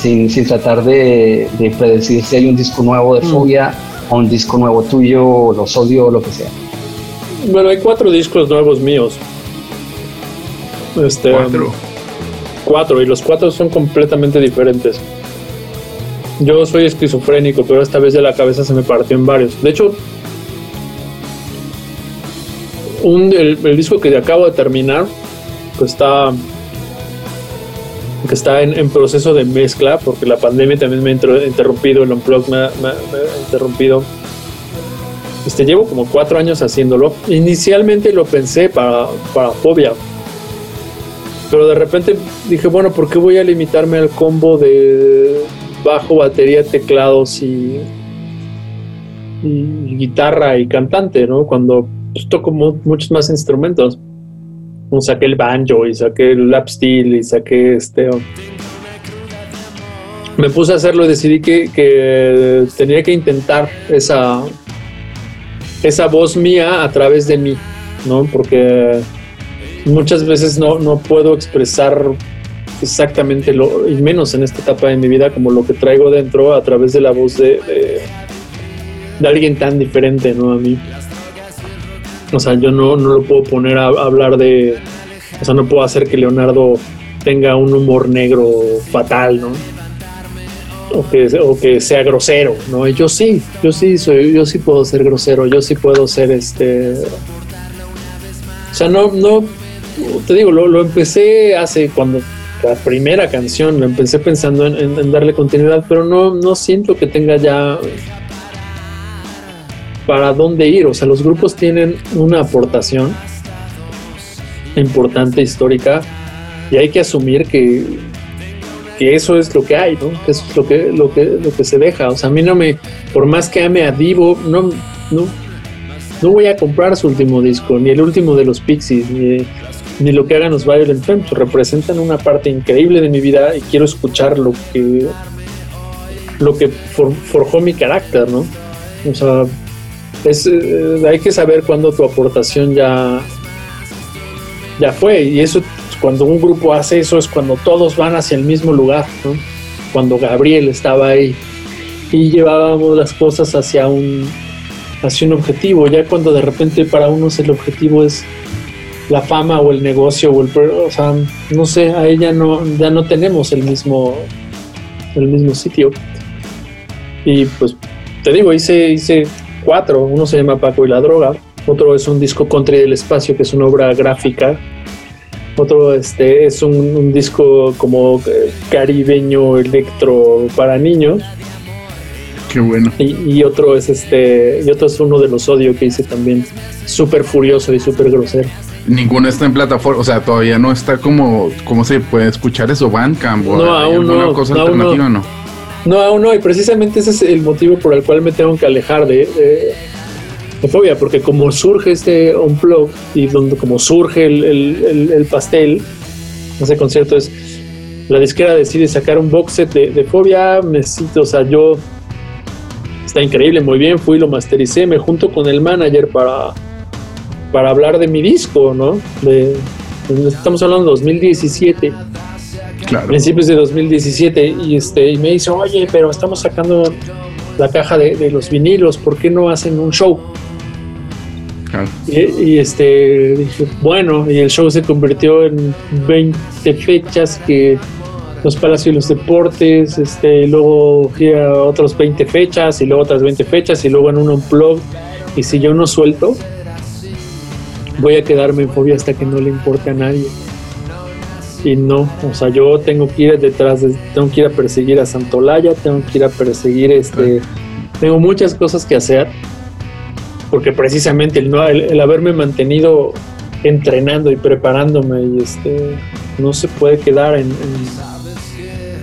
Sin, sin tratar de, de predecir si hay un disco nuevo de Mm. Fobia o un disco nuevo tuyo, o los odio o lo que sea. Bueno, hay cuatro discos nuevos míos. Este, Cuatro. cuatro, y los cuatro son completamente diferentes. Yo soy esquizofrénico, pero esta vez de la cabeza se me partió en varios. De hecho, un, el, el disco que acabo de terminar, pues está, que está en, en proceso de mezcla, porque la pandemia también me ha inter- interrumpido, el Unplugged me, me me ha interrumpido. Este, llevo como cuatro años haciéndolo. Inicialmente lo pensé para, para Fobia, pero de repente dije, bueno, ¿por qué voy a limitarme al combo de bajo, batería, teclados y, y guitarra y cantante, ¿no? Cuando pues, toco mu- muchos más instrumentos. Como saqué el banjo y saqué el lap steel y saqué este... um, Me puse a hacerlo y decidí que, que tenía que intentar esa, esa voz mía a través de mí, ¿no? Porque muchas veces no, no puedo expresar exactamente lo, y menos en esta etapa de mi vida, como lo que traigo dentro a través de la voz de, de, de alguien tan diferente, ¿no? A mí. O sea, yo no, no lo puedo poner a, hablar de. O sea, no puedo hacer que Leonardo tenga un humor negro fatal, ¿no? O que, o que sea grosero, ¿no? Yo sí, yo sí soy, yo sí puedo ser grosero, yo sí puedo ser este. O sea, no, no, te digo, lo, lo empecé hace cuando la primera canción, lo empecé pensando en, en- en darle continuidad, pero no, no siento que tenga ya para dónde ir. O sea, los grupos tienen una aportación importante, histórica, y hay que asumir que, que eso es lo que hay, ¿no? Que eso es lo que, lo que, lo que se deja. O sea, a mí no me, por más que ame a Divo, no, no, no voy a comprar su último disco, ni el último de los Pixies, ni, ni lo que hagan los Violent Femmes. Representan una parte increíble de mi vida y quiero escuchar lo que, lo que forjó mi carácter, ¿no? O sea, es, eh, hay que saber cuándo tu aportación ya, ya fue. Y eso, cuando un grupo hace eso, es cuando todos van hacia el mismo lugar, ¿no? Cuando Gabriel estaba ahí y llevábamos las cosas hacia un, hacia un objetivo. Ya cuando de repente para unos el objetivo es la fama o el negocio o el o sea, no sé, a ella no ya no tenemos el mismo el mismo sitio. Y pues te digo, hice hice cuatro, uno se llama Paco y la droga, otro es un disco Country del espacio que es una obra gráfica. Otro este, es un, disco como eh, caribeño electro para niños. Qué bueno. Y, otro es este, y otro es uno de los odio que hice también, súper furioso y súper grosero. Ninguno está en plataforma, o sea, todavía no está como, ¿cómo se puede escuchar eso? Bandcamp o no, no, cosa alternativa, no. no. Aún no, y precisamente ese es el motivo por el cual me tengo que alejar de, de, fobia, porque como surge este unplug y donde como surge el, el, el, pastel, ese concierto es, la disquera decide sacar un box set de, fobia, necesito, o sea, yo, está increíble, muy bien, fui, lo mastericé, me junto con el manager para para hablar de mi disco, ¿no? De, estamos hablando de 2017. Claro. Principios de 2017. Y, este, y me dice, oye, pero estamos sacando la caja de, los vinilos, ¿por qué no hacen un show? Claro. Y, este dije, bueno, y el show se convirtió en 20 fechas que los Palacios y los Deportes, este, luego a otros 20 fechas, y luego otras 20 fechas, y luego en un unplug. Y si yo no suelto, voy a quedarme en fobia hasta que no le importe a nadie. Y no, o sea, yo tengo que ir detrás, de, tengo que ir a perseguir a Santolaya, tengo que ir a perseguir este, tengo muchas cosas que hacer, porque precisamente el, el, haberme mantenido entrenando y preparándome y este, no se puede quedar en,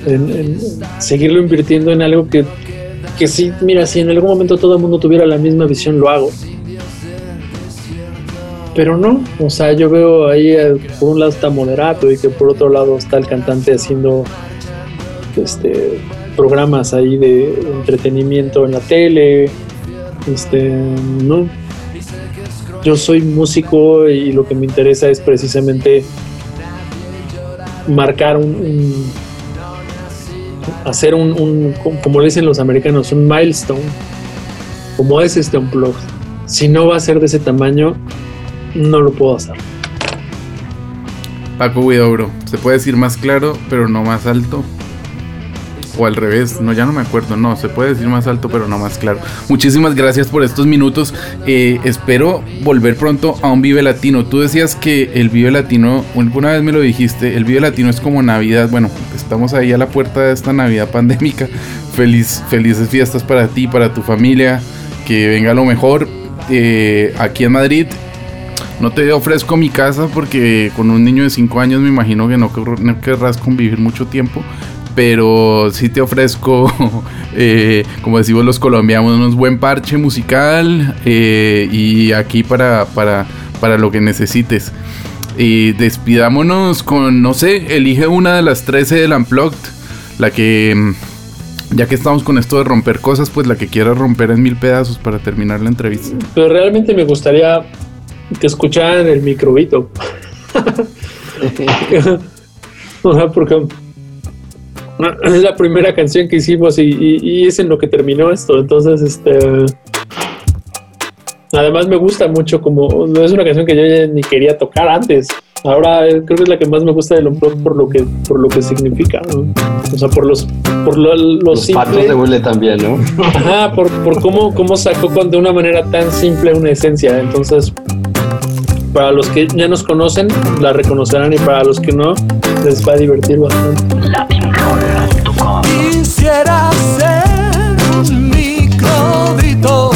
en, seguirlo invirtiendo en algo que, que sí, mira, si en algún momento todo el mundo tuviera la misma visión, lo hago pero no, o sea, yo veo ahí, eh, por un lado está Moderato y que por otro lado está el cantante haciendo este programas ahí de entretenimiento en la tele, este, no. Yo soy músico y lo que me interesa es precisamente marcar un, hacer un, como le dicen los americanos, un milestone, como es este unplug. Si no va a ser de ese tamaño, no lo puedo hacer. Paco Huidobro, se puede decir más claro, pero no más alto. O al revés, no, ya no me acuerdo. No, se puede decir más alto, pero no más claro. Muchísimas gracias por estos minutos. Eh, espero volver pronto a un Vive Latino. Tú decías que el Vive Latino, una vez me lo dijiste, el Vive Latino es como Navidad. Bueno, estamos ahí a la puerta de esta Navidad pandémica. Feliz, felices fiestas para ti, para tu familia. Que venga lo mejor. Eh, aquí en Madrid no te ofrezco mi casa porque con un niño de 5 años me imagino que no, querrás convivir mucho tiempo. Pero sí te ofrezco, eh, como decimos los colombianos, un buen parche musical eh, y aquí para, para, para lo que necesites. Y despidámonos con, no sé, elige una de las 13 del Unplugged, la que mm, ya que estamos con esto de romper cosas, pues la que quieras romper en mil pedazos para terminar la entrevista. Pero realmente me gustaría que escuchaban el microbito. porque es la primera canción que hicimos y, es en lo que terminó esto. Entonces, este. Además, me gusta mucho como. No es una canción que yo ni quería tocar antes. Ahora eh, creo que es la que más me gusta del Unplugged por lo que por lo que significa, O sea, por los por lo, los patos de Huele también, ¿no? Ajá, por, por cómo, cómo sacó de una manera tan simple una esencia. Entonces, para los que ya nos conocen, la reconocerán y para los que no, les va a divertir bastante. Quisiera ser un microdito